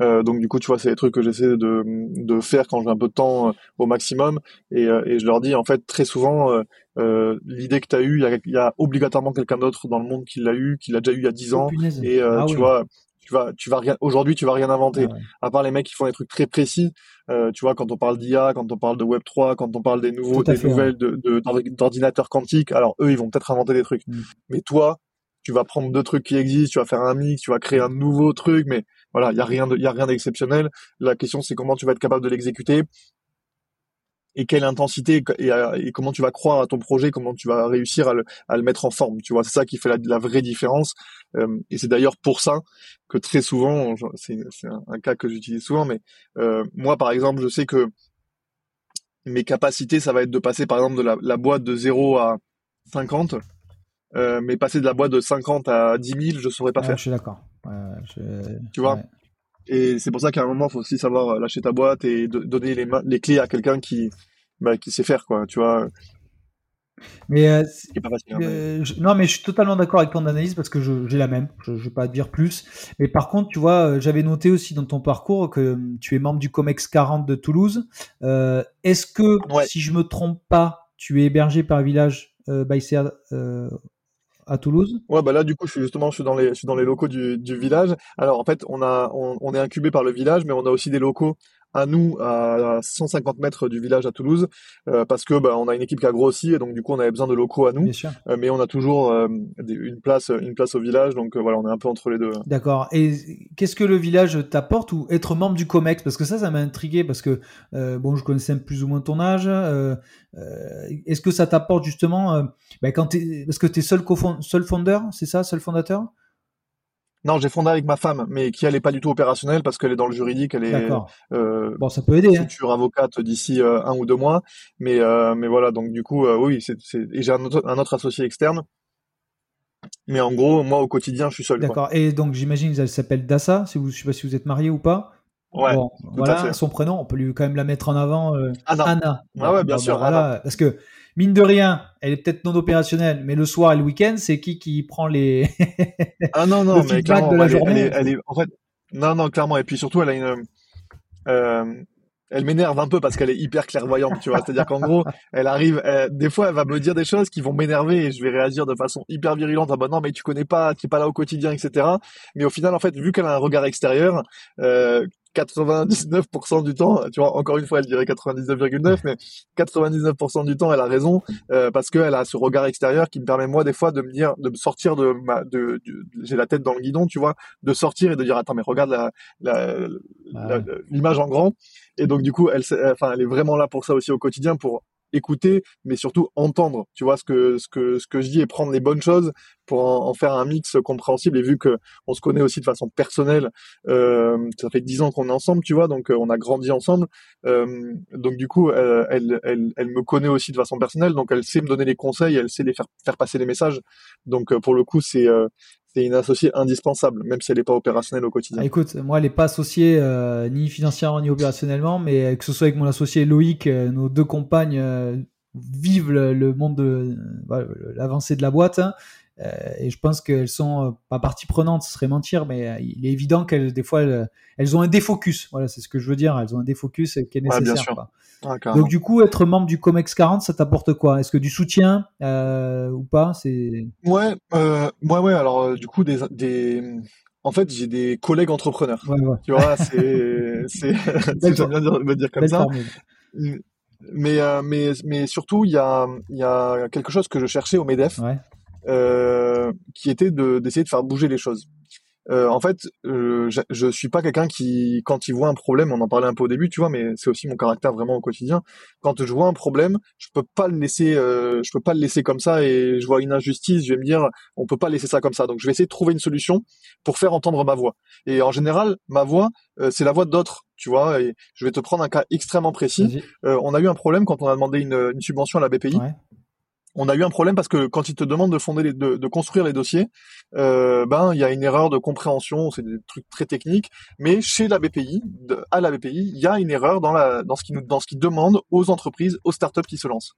B: Euh, donc du coup, tu vois, c'est des trucs que j'essaie de, de faire quand j'ai un peu de temps au maximum, et, et je leur dis en fait très souvent. l'idée que tu as eue, il y a, obligatoirement quelqu'un d'autre dans le monde qui l'a eu, qui l'a déjà eu il y a 10 ans. et ah tu vois, tu vas tu vas rien aujourd'hui tu vas rien inventer. À part les mecs qui font des trucs très précis. Euh, tu vois quand on parle d'IA quand on parle de Web 3 quand on parle des nouveaux des nouvelles de d'ordinateurs quantiques alors eux ils vont peut-être inventer des trucs. Mm. mais toi tu vas prendre deux trucs qui existent tu vas faire un mix tu vas créer un nouveau truc mais voilà il y a rien de y a rien d'exceptionnel. La question c'est comment tu vas être capable de l'exécuter et quelle intensité et, comment tu vas croire à ton projet, comment tu vas réussir à le, à le mettre en forme. Tu vois, c'est ça qui fait la, la vraie différence. Euh, et c'est d'ailleurs pour ça que très souvent, c'est un, cas que j'utilise souvent, mais euh, moi par exemple, je sais que mes capacités, ça va être de passer par exemple de la, la boîte de 0 à 50. Euh, mais passer de la boîte de 50 à 10 000, je saurais pas faire.
A: Je suis d'accord.
B: Tu vois? Et c'est pour ça qu'à un moment, il faut aussi savoir euh, lâcher ta boîte et donner les, les clés à quelqu'un qui, bah, qui sait faire, quoi. Tu vois.
A: Mais, euh, pas facile, hein, euh, non, mais je suis totalement d'accord avec ton analyse parce que j'ai la même. Je, ne vais pas dire plus. Mais par contre, tu vois, j'avais noté aussi dans ton parcours que tu es membre du Comex 40 de Toulouse. Est-ce que, si je me trompe pas, tu es hébergé par Village euh, à Toulouse
B: Ouais, bah là, du coup, je suis justement, je suis dans les, je suis dans les locaux du, du village. Alors, en fait, on a, on, on est incubé par le village, mais on a aussi des locaux à nous à 150 mètres du village à Toulouse euh, parce que bah, on a une équipe qui a grossi et donc du coup on avait besoin de locaux à nous. Euh, mais on a toujours euh, une place une place au village donc voilà on est un peu entre les deux.
A: D'accord. Et qu'est-ce que le village t'apporte ou être membre du Comex? Parce que ça ça m'a intrigué parce que bon je connaissais plus ou moins ton âge est-ce que ça t'apporte justement bah, quand es, parce que tu es seul, seul fondeur c'est ça seul fondateur?
B: Non, j'ai fondé avec ma femme, mais qui elle est pas du tout opérationnelle parce qu'elle est dans le juridique, elle est
A: euh, bon, ça peut aider.
B: Hein. Future avocate d'ici euh, un ou deux mois, mais euh, mais voilà, donc du coup, oui, c'est et j'ai un autre, un autre associé externe. Mais en gros, moi au quotidien, je suis seul.
A: D'accord. Et donc j'imagine qu'elle s'appelle Dassa. Si vous, je sais pas si vous êtes marié ou pas.
B: Ouais.
A: voilà son prénom. On peut lui quand même la mettre en avant.
B: Anna.
A: Anna.
B: Ah ouais, bien sûr.
A: voilà, parce que mine de rien, elle est peut-être non opérationnelle, mais le soir et le week-end, c'est qui qui prend les
B: ah non non mais clairement, de la journée. Elle est, en fait non non clairement et puis surtout elle a une euh, elle m'énerve un peu parce qu'elle est hyper clairvoyante, tu vois. C'est-à-dire qu'en gros, elle arrive, des fois, elle va me dire des choses qui vont m'énerver et je vais réagir de façon hyper virulente. Ah bah non, mais tu connais pas, tu es pas là au quotidien, etc. Mais au final, en fait, vu qu'elle a un regard extérieur, euh, 99% du temps, tu vois, encore une fois, elle dirait 99,9, mais 99% du temps, elle a raison euh, parce qu'elle a ce regard extérieur qui me permet moi des fois de me dire, de me sortir de ma, de, j'ai la tête dans le guidon, tu vois, de sortir et de dire attends mais regarde la, la, l'image en grand. Et donc du coup, elle, enfin, elle est vraiment là pour ça aussi au quotidien, pour écouter, mais surtout entendre, tu vois, ce que, ce que, ce que je dis et prendre les bonnes choses pour en, faire un mix compréhensible. Et vu que on se connaît aussi de façon personnelle, euh, ça fait dix ans qu'on est ensemble, tu vois, donc euh, on a grandi ensemble. Euh, donc du coup, elle, elle, elle me connaît aussi de façon personnelle, donc elle sait me donner les conseils, elle sait les faire, faire passer les messages. Donc pour le coup, c'est c'est une associée indispensable, même si elle n'est pas opérationnelle au quotidien.
A: Ah, écoute, moi, elle n'est pas associée ni financièrement ni opérationnellement, mais que ce soit avec mon associé Loïc, nos deux compagnes vivent le, monde de l'avancée de la boîte. Hein. Euh, et je pense qu'elles sont euh, pas partie prenante, ce serait mentir, mais euh, il est évident qu'elles, des fois, elles, ont un défocus. Voilà, c'est ce que je veux dire. Elles ont un défocus qui est nécessaire. Donc, du coup, être membre du Comex 40, ça t'apporte quoi? Est-ce que du soutien ou pas? C'est
B: ouais, euh, ouais, ouais. Alors, du coup, des, des... En fait, j'ai des collègues entrepreneurs. Tu vois, c'est, c'est, j'aime bien dire, me dire comme ça. Mais, mais, mais surtout, il y a, il y a quelque chose que je cherchais au Medef. Ouais. Euh, qui était d'essayer de faire bouger les choses. Euh, en fait, euh, je, je suis pas quelqu'un qui, quand il voit un problème, on en parlait un peu au début, tu vois, mais c'est aussi mon caractère vraiment au quotidien. Quand je vois un problème, je peux pas le laisser, euh, je peux pas le laisser comme ça et je vois une injustice, je vais me dire, on peut pas laisser ça comme ça. Donc je vais essayer de trouver une solution pour faire entendre ma voix. Et en général, ma voix, euh, c'est la voix d'autres, tu vois. Et je vais te prendre un cas extrêmement précis. on a eu un problème quand on a demandé une, une subvention à la BPI. Ouais on a eu un problème parce que quand ils te demandent de fonder les, de, construire les dossiers, euh, ben il y a une erreur de compréhension, c'est des trucs très techniques, mais chez la BPI, à la BPI, il y a une erreur dans ce qui nous dans ce qui demande aux entreprises, aux startups qui se lancent.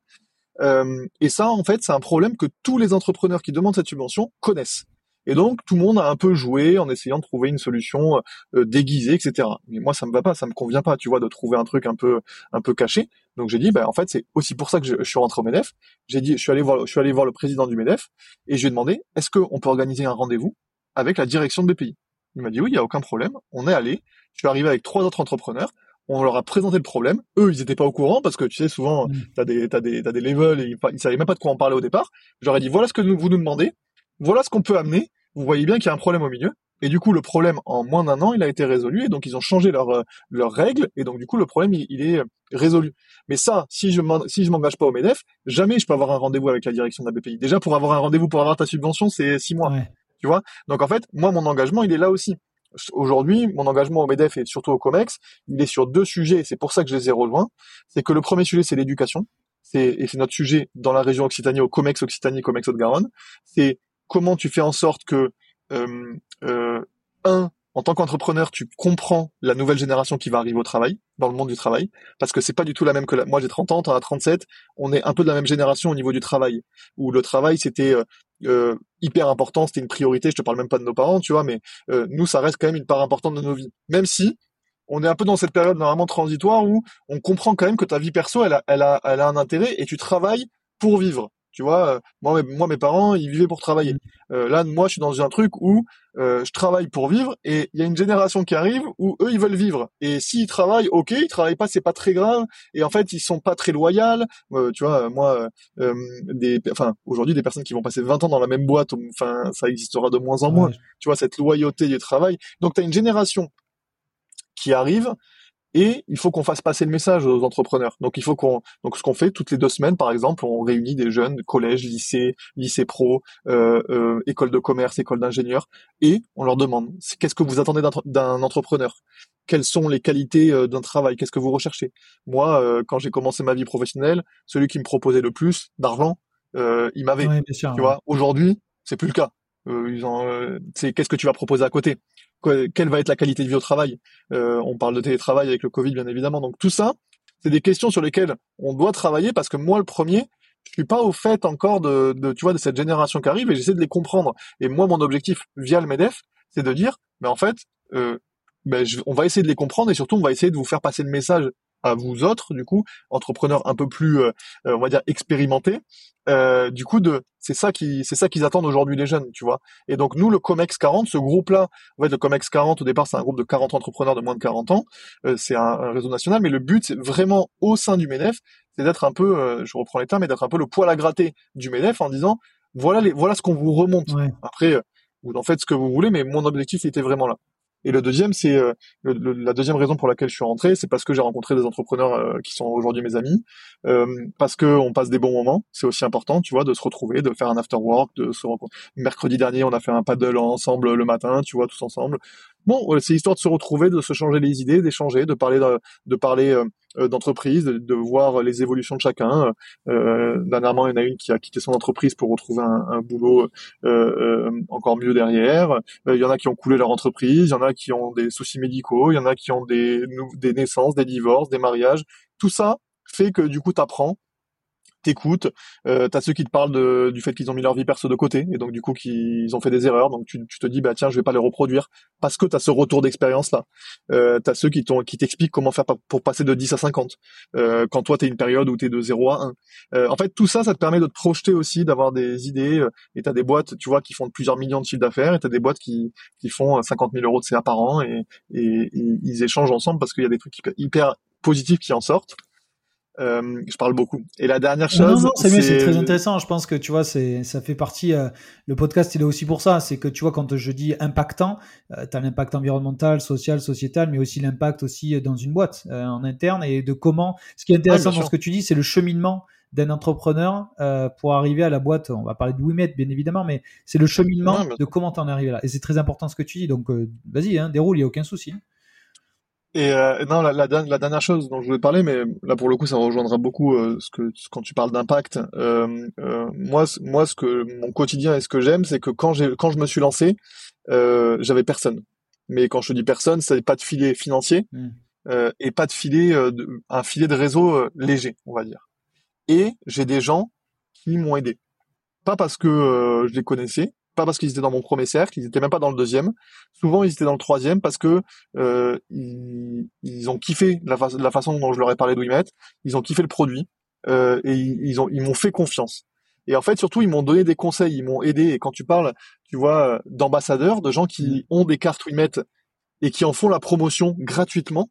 B: Euh, et ça, en fait, c'est un problème que tous les entrepreneurs qui demandent cette subvention connaissent. Et donc tout le monde a un peu joué en essayant de trouver une solution euh, déguisée, etc. Mais moi ça me va pas, ça me convient pas, tu vois, de trouver un truc un peu un peu caché. Donc j'ai dit, bah en fait c'est aussi pour ça que je, suis rentré au Medef. J'ai dit, je suis allé voir, je suis allé voir le président du Medef et je lui ai demandé, est-ce qu'on peut organiser un rendez-vous avec la direction de BPI Il m'a dit oui, il y a aucun problème. On est allé. Je suis arrivé avec trois autres entrepreneurs on leur a présenté le problème. Eux, ils étaient pas au courant parce que tu sais souvent tu mm. t'as des t'as des t'as des levels et ils, ils, savaient même pas de quoi en parler au départ. Ai dit voilà ce que vous nous demandez, voilà ce qu'on peut amener vous voyez bien qu'il y a un problème au milieu. Et du coup, le problème, en moins d'un an, il a été résolu. Et donc, ils ont changé leurs euh, leurs règles. Et donc, du coup, le problème, il, est résolu. Mais ça, si je si je m'engage pas au MEDEF, jamais je peux avoir un rendez-vous avec la direction de la BPI. Déjà, pour avoir un rendez-vous pour avoir ta subvention, c'est six mois. Tu vois? Donc, en fait, moi, mon engagement, il est là aussi. Aujourd'hui, mon engagement au MEDEF et surtout au COMEX, il est sur deux sujets. C'est pour ça que je les ai rejoints. C'est que le premier sujet, c'est l'éducation. C'est, et c'est notre sujet dans la région Occitanie, au COMEX Occitanie, COMEX Haute-Garonne. C'est comment tu fais en sorte que euh, euh, un en tant qu'entrepreneur, tu comprends la nouvelle génération qui va arriver au travail, dans le monde du travail, parce que c'est pas du tout la même que la... moi j'ai 30 ans, t'en as 37, on est un peu de la même génération au niveau du travail, où le travail c'était euh, hyper important, c'était une priorité, je te parle même pas de nos parents, tu vois, mais nous ça reste quand même une part importante de nos vies, même si on est un peu dans cette période normalement transitoire où on comprend quand même que ta vie perso elle a, elle a, elle a un intérêt et tu travailles pour vivre. Tu vois, euh, moi, moi, mes parents, ils vivaient pour travailler. Mmh. Euh, là, moi, je suis dans un truc où euh, je travaille pour vivre, et il y a une génération qui arrive où eux, ils veulent vivre. Et s'ils travaillent, ok, ils travaillent pas, c'est pas très grave. Et en fait, ils sont pas très loyaux. tu vois, moi, des, enfin, aujourd'hui, des personnes qui vont passer 20 ans dans la même boîte, enfin, ça existera de moins en moins. Tu vois, cette loyauté du travail. Donc, tu as une génération qui arrive et il faut qu'on fasse passer le message aux entrepreneurs. Donc il faut qu'on donc ce qu'on fait toutes les deux semaines par exemple, on réunit des jeunes collèges, lycées, lycées pro, euh, euh, école de commerce, école d'ingénieur et on leur demande qu'est-ce que vous attendez d'un entrepreneur? Quelles sont les qualités euh, d'un travail? Qu'est-ce que vous recherchez? Moi, euh, quand j'ai commencé ma vie professionnelle, celui qui me proposait le plus d'argent, euh, il m'avait. tu vois, aujourd'hui, c'est plus le cas. ils ont, c'est qu'est-ce que tu vas proposer à côté? Quelle va être la qualité de vie au travail. Euh, on parle de télétravail avec le Covid, bien évidemment. Donc tout ça, c'est des questions sur lesquelles on doit travailler parce que moi, le premier, je suis pas au fait encore de, de tu vois, de cette génération qui arrive et j'essaie de les comprendre. Et moi, mon objectif via le Medef, c'est de dire, mais en fait, euh, ben, on va essayer de les comprendre et surtout, on va essayer de vous faire passer le message à vous autres, du coup, entrepreneurs un peu plus, euh, euh, on va dire, expérimentés. Euh, du coup, de, c'est ça qui, c'est ça qu'ils attendent aujourd'hui les jeunes, tu vois. Et donc nous, le Comex 40, ce groupe-là, en fait, le Comex 40 au départ, c'est un groupe de 40 entrepreneurs de moins de 40 ans. c'est un, réseau national, mais le but, c'est vraiment au sein du Medef, c'est d'être un peu, je reprends les termes, mais d'être un peu le poil à gratter du Medef en disant, voilà les, voilà ce qu'on vous remonte. Après, vous en faites ce que vous voulez, mais mon objectif était vraiment là. Et le deuxième, c'est euh, la deuxième raison pour laquelle je suis rentré, c'est parce que j'ai rencontré des entrepreneurs euh, qui sont aujourd'hui mes amis, euh, parce que on passe des bons moments. C'est aussi important, tu vois, de se retrouver, de faire un after work, de se rencontrer. Mercredi dernier, on a fait un paddle ensemble le matin, tu vois, tous ensemble. Bon, c'est histoire de se retrouver, de se changer les idées, d'échanger, de parler, de, de parler euh, d'entreprise, de, voir les évolutions de chacun. Euh, dernièrement, il y en a une qui a quitté son entreprise pour retrouver un, boulot euh, euh encore mieux derrière. Euh, il y en a qui ont coulé leur entreprise, il y en a qui ont des soucis médicaux, il y en a qui ont des, des naissances, des divorces, des mariages. Tout ça fait que du coup, tu apprends t'écoutes, euh, t'as ceux qui te parlent du fait qu'ils ont mis leur vie perso de côté et donc du coup qu'ils ont fait des erreurs, donc tu, tu, te dis bah tiens je vais pas les reproduire parce que t'as ce retour d'expérience là. Euh, t'as ceux qui t'ont qui t'expliquent comment faire pour passer de 10 à 50 euh, quand toi t'es une période où t'es de 0 à 1. Euh, en fait tout ça ça te permet de te projeter aussi, d'avoir des idées et t'as des boîtes tu vois qui font plusieurs millions de chiffres d'affaires et t'as des boîtes qui qui font 50 000 euros de CA par an et, et ils échangent ensemble parce qu'il y a des trucs hyper positifs qui en sortent. Euh, je parle beaucoup. Et la dernière chose,
A: non, c'est c'est très intéressant. Je pense que tu vois, c'est ça fait partie. Euh, le podcast, il est aussi pour ça. C'est que tu vois, quand je dis impactant, euh, tu as l'impact environnemental, social, sociétal, mais aussi l'impact aussi dans une boîte en interne et de comment. Ce qui est intéressant dans ce que tu dis, c'est le cheminement d'un entrepreneur pour arriver à la boîte. On va parler de WeMet, bien évidemment, mais c'est le cheminement de comment t'en es arrivé là. Et c'est très important ce que tu dis. Donc, vas-y, hein, déroule, il y a aucun souci.
B: Et euh, non, la, la, la, dernière chose dont je voulais parler, mais là pour le coup, ça rejoindra beaucoup euh, ce que quand tu parles d'impact. Euh, euh, moi, moi, ce que mon quotidien et ce que j'aime, c'est que quand j'ai quand je me suis lancé, euh, j'avais personne. Mais quand je dis personne, c'est pas de filet financier mmh. et pas de filet, de, un filet de réseau léger, on va dire. Et j'ai des gens qui m'ont aidé. Pas parce que je les connaissais, pas parce qu'ils étaient dans mon premier cercle, ils étaient même pas dans le deuxième. Souvent, ils étaient dans le troisième parce que euh, ils, ont kiffé la, la, façon dont je leur ai parlé de WeMet, ils ont kiffé le produit euh, et ils ont ils m'ont fait confiance. Et en fait, surtout, ils m'ont donné des conseils, ils m'ont aidé. Et quand tu parles, tu vois, d'ambassadeurs, de gens qui mmh. ont des cartes WeMet et qui en font la promotion gratuitement,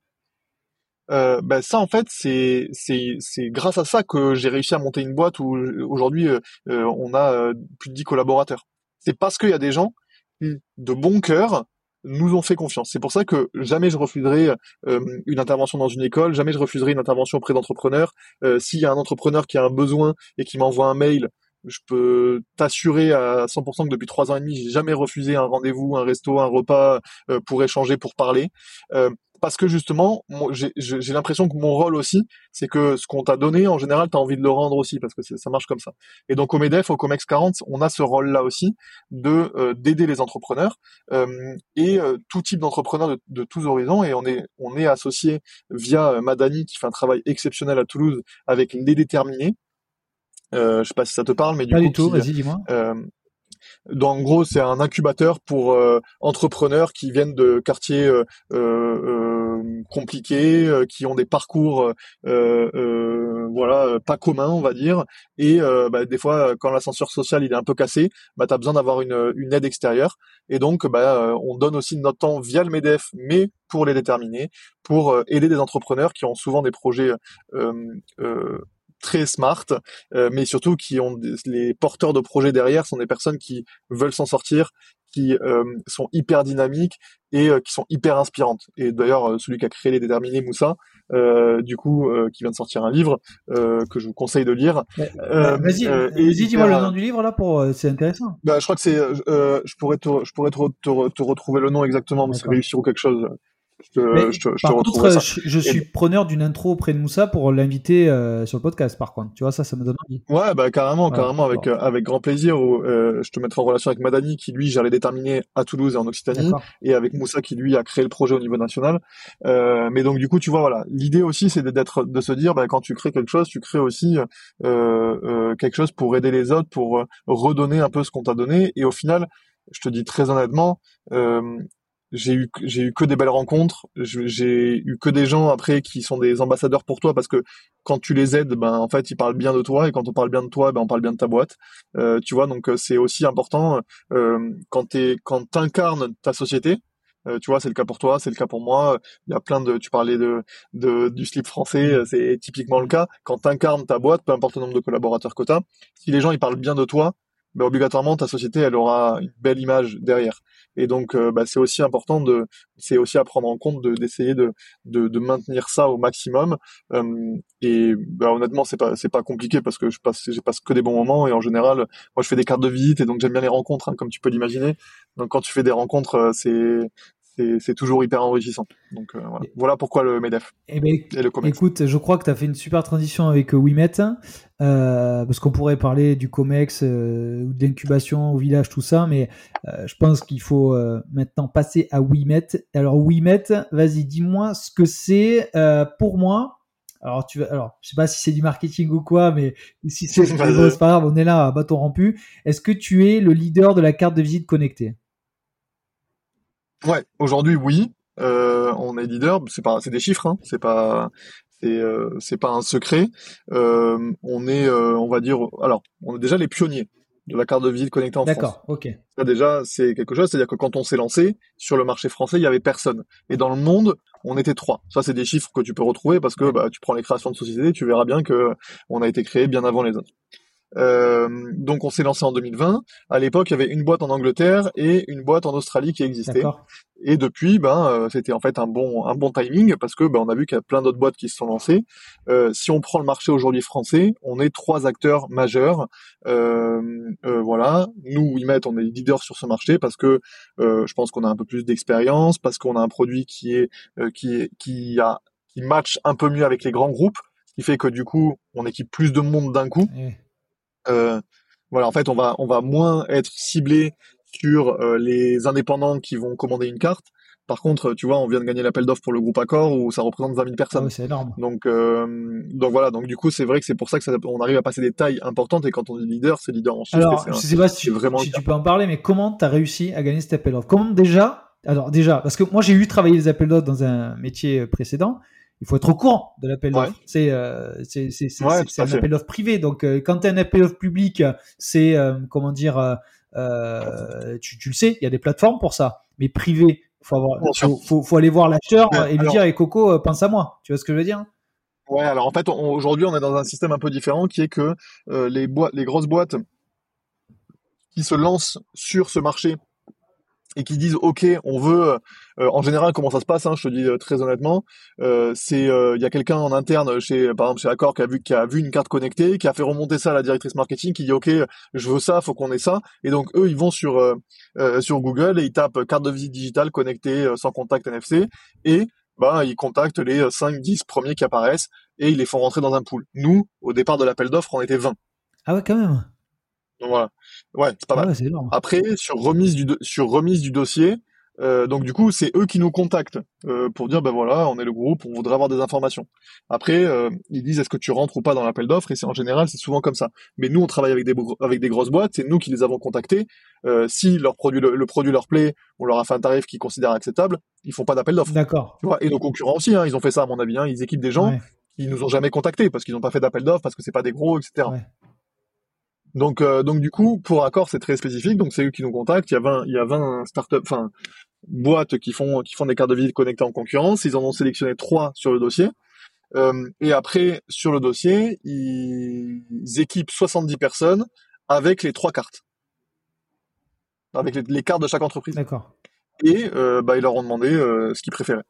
B: euh, ben ça en fait c'est c'est c'est grâce à ça que j'ai réussi à monter une boîte où aujourd'hui euh, on a plus de 10 collaborateurs c'est parce qu'il y a des gens qui, de bon cœur, nous ont fait confiance. C'est pour ça que jamais je refuserai euh, une intervention dans une école, jamais je refuserai une intervention auprès d'entrepreneurs. Euh, S'il y a un entrepreneur qui a un besoin et qui m'envoie un mail, je peux t'assurer à 100% que depuis trois ans et demi, j'ai jamais refusé un rendez-vous, un resto, un repas euh, pour échanger, pour parler. Euh, parce que justement, j'ai l'impression que mon rôle aussi, c'est que ce qu'on t'a donné, en général, tu as envie de le rendre aussi, parce que ça marche comme ça. Et donc au MEDEF, au COMEX 40, on a ce rôle-là aussi de euh, d'aider les entrepreneurs euh, et euh, tout type d'entrepreneurs de, de, tous horizons. Et on est on est associé via Madani qui fait un travail exceptionnel à Toulouse avec les déterminés. Euh, je sais pas si ça te parle, mais du
A: pas
B: coup,
A: du tout. Vas-y, dis-moi.
B: Donc, en gros, c'est un incubateur pour euh, entrepreneurs qui viennent de quartiers euh, euh, compliqués, qui ont des parcours, voilà, pas communs, on va dire. Et bah, des fois, quand l'ascenseur social il est un peu cassé, bah, tu as besoin d'avoir une, une, aide extérieure. Et donc, bah, on donne aussi notre temps via le Medef, mais pour les déterminer, pour aider des entrepreneurs qui ont souvent des projets très smart, euh, mais surtout qui ont les porteurs de projets derrière sont des personnes qui veulent s'en sortir, qui euh, sont hyper dynamiques et euh, qui sont hyper inspirantes. Et d'ailleurs, celui qui a créé les déterminés, Moussa, du coup, qui vient de sortir un livre que je vous conseille de lire.
A: vas-y, vas-y, dis-moi le nom du livre là pour, c'est intéressant.
B: Bah, je crois que c'est, je pourrais te, je pourrais te, te, retrouver le nom exactement, mais c'est réussir ou quelque chose. Je,
A: je, par contre, je, suis preneur d'une intro auprès de Moussa pour l'inviter euh, sur le podcast. Par contre, tu vois ça, ça me donne envie.
B: Ouais, bah carrément, carrément, avec euh, avec grand plaisir. Euh, je te mettrai en relation avec Madani, qui lui j'allais déterminer à Toulouse et en Occitanie, et avec Moussa qui lui a créé le projet au niveau national. Mais donc du coup, tu vois, voilà, l'idée aussi, c'est d'être, de se dire, bah, quand tu crées quelque chose, tu crées aussi quelque chose pour aider les autres, pour redonner un peu ce qu'on t'a donné. Et au final, je te dis très honnêtement, euh, j'ai eu j'ai eu que des belles rencontres. J'ai eu que des gens après qui sont des ambassadeurs pour toi parce que quand tu les aides ben en fait ils parlent bien de toi et quand on parle bien de toi ben on parle bien de ta boîte. Euh, tu vois donc euh, c'est aussi important euh, quand t'es quand t'incarnes ta société euh, tu vois c'est le cas pour toi c'est le cas pour moi. Il y a plein de tu parlais de, de du slip français c'est typiquement le cas. Quand t'incarnes ta boîte peu importe le nombre de collaborateurs que t'as si les gens ils parlent bien de toi ben, obligatoirement ta société elle aura une belle image derrière. Et donc euh, bah, c'est aussi important de, c'est aussi à prendre en compte d'essayer de, de, de, maintenir ça au maximum. Euh, et bah, honnêtement c'est pas c'est pas compliqué parce que je passe j'ai passe que des bons moments et en général moi je fais des cartes de visite et donc j'aime bien les rencontres hein, comme tu peux l'imaginer. Donc quand tu fais des rencontres euh, c'est c'est toujours hyper enrichissant. Donc euh, voilà. voilà. pourquoi le MEDEF
A: eh ben, et le COMEX. Écoute, je crois que tu as fait une super transition avec euh, WeMet, euh, parce qu'on pourrait parler du COMEX, euh, ou de l'incubation au village, tout ça, mais je pense qu'il faut maintenant passer à WeMet. Alors WeMet, vas-y, dis-moi ce que c'est pour moi. Alors, tu alors, je sais pas si c'est du marketing ou quoi, mais si c'est pas grave, on est là à bâton rompu. Est-ce que tu es le leader de la carte de visite connectée?
B: Ouais, aujourd'hui oui, euh, on est leader. C'est pas, c'est des chiffres, hein, c'est pas, c'est, euh, c'est pas un secret. Euh, on est, euh, on va dire, alors, on est déjà les pionniers de la carte de visite connectée en France.
A: D'accord, ok.
B: Ça déjà, c'est quelque chose, c'est-à-dire que quand on s'est lancé sur le marché français, il y avait personne, et dans le monde, on était trois. Ça, c'est des chiffres que tu peux retrouver parce que bah, tu prends les créations de sociétés, tu verras bien que on a été créé bien avant les autres. Euh, donc on s'est lancé en 2020. À l'époque, il y avait une boîte en Angleterre et une boîte en Australie qui existait. Et depuis, ben, euh, c'était en fait un bon, un bon timing parce que ben, on a vu qu'il y a plein d'autres boîtes qui se sont lancées. Euh, si on prend le marché aujourd'hui français, on est trois acteurs majeurs. Euh, euh voilà, nous, WeMet, on est leader sur ce marché parce que je pense qu'on a un peu plus d'expérience, parce qu'on a un produit qui est, qui est, qui a, qui match un peu mieux avec les grands groupes, ce qui fait que du coup, on équipe plus de monde d'un coup. Euh, voilà, en fait, on va on va moins être ciblé sur euh, les indépendants qui vont commander une carte. Par contre, tu vois, on vient de gagner l'appel d'offres pour le groupe Accor où ça représente 20 000 personnes.
A: C'est énorme.
B: Donc, euh, donc voilà. Donc du coup, c'est vrai que c'est pour ça que ça, on arrive à passer des tailles importantes et quand on est leader, c'est leader en
A: chiffres. Alors, je sais pas si, tu, vraiment si tu peux en parler, mais comment tu as réussi à gagner cet appel d'offres? Comment déjà Alors déjà, parce que moi j'ai eu travailler les appels d'offres dans un métier précédent il faut être au courant de l'appel d'offres. C'est euh, c'est un appel d'offres privé. Donc euh, quand tu as un appel d'offres public, c'est euh, comment dire tu, tu le sais, il y a des plateformes pour ça. Mais privé, faut avoir faut, faut, aller voir l'acheteur et lui dire "Et Coco, pense à moi." Tu vois ce que je veux dire?
B: Ouais, alors en fait aujourd'hui, on est dans un système un peu différent qui est que les boîtes les grosses boîtes qui se lancent sur ce marché et qui disent ok on veut euh, en général comment ça se passe hein, je te dis euh, très honnêtement euh, c'est il y a quelqu'un en interne chez par exemple chez Accor qui a vu qui a vu une carte connectée qui a fait remonter ça à la directrice marketing qui dit ok je veux ça faut qu'on ait ça. Et donc eux ils vont sur sur Google et ils tapent carte de visite digitale connectée sans contact NFC et bah, ils contactent les 5 10 premiers qui apparaissent et ils les font rentrer dans un pool. Nous au départ de l'appel d'offres on était 20
A: ah ouais quand même
B: donc voilà. Ouais, c'est pas ah mal. Après, sur remise du sur remise du dossier, euh, donc du coup, c'est eux qui nous contactent euh, pour dire ben voilà, on est le groupe, on voudrait avoir des informations. Après, euh, ils disent est-ce que tu rentres ou pas dans l'appel d'offres et c'est en général c'est souvent comme ça. Mais nous, on travaille avec des avec des grosses boîtes, c'est nous qui les avons contactés. Euh, si leur produit le, produit leur plaît, on leur a fait un tarif qu'ils considèrent acceptable, ils font pas d'appel d'offres.
A: D'accord.
B: Tu vois Et nos concurrents aussi, hein, ils ont fait ça à mon avis. Hein, ils équipent des gens. qui nous ont jamais contactés parce qu'ils n'ont pas fait d'appel d'offres parce que c'est pas des gros, etc. Ouais. Donc, euh, donc du coup, pour Accor, c'est très spécifique. Donc, c'est eux qui nous contactent. Il y a 20, il y a 20 startups, enfin, boîtes qui font, qui font des cartes de visite connectées en concurrence. Ils en ont sélectionné trois sur le dossier. Euh, et après, sur le dossier, ils, équipent 70 personnes avec les trois cartes. Avec les, cartes de chaque entreprise.
A: D'accord.
B: Et euh, bah, ils leur ont demandé ce qu'ils préféraient.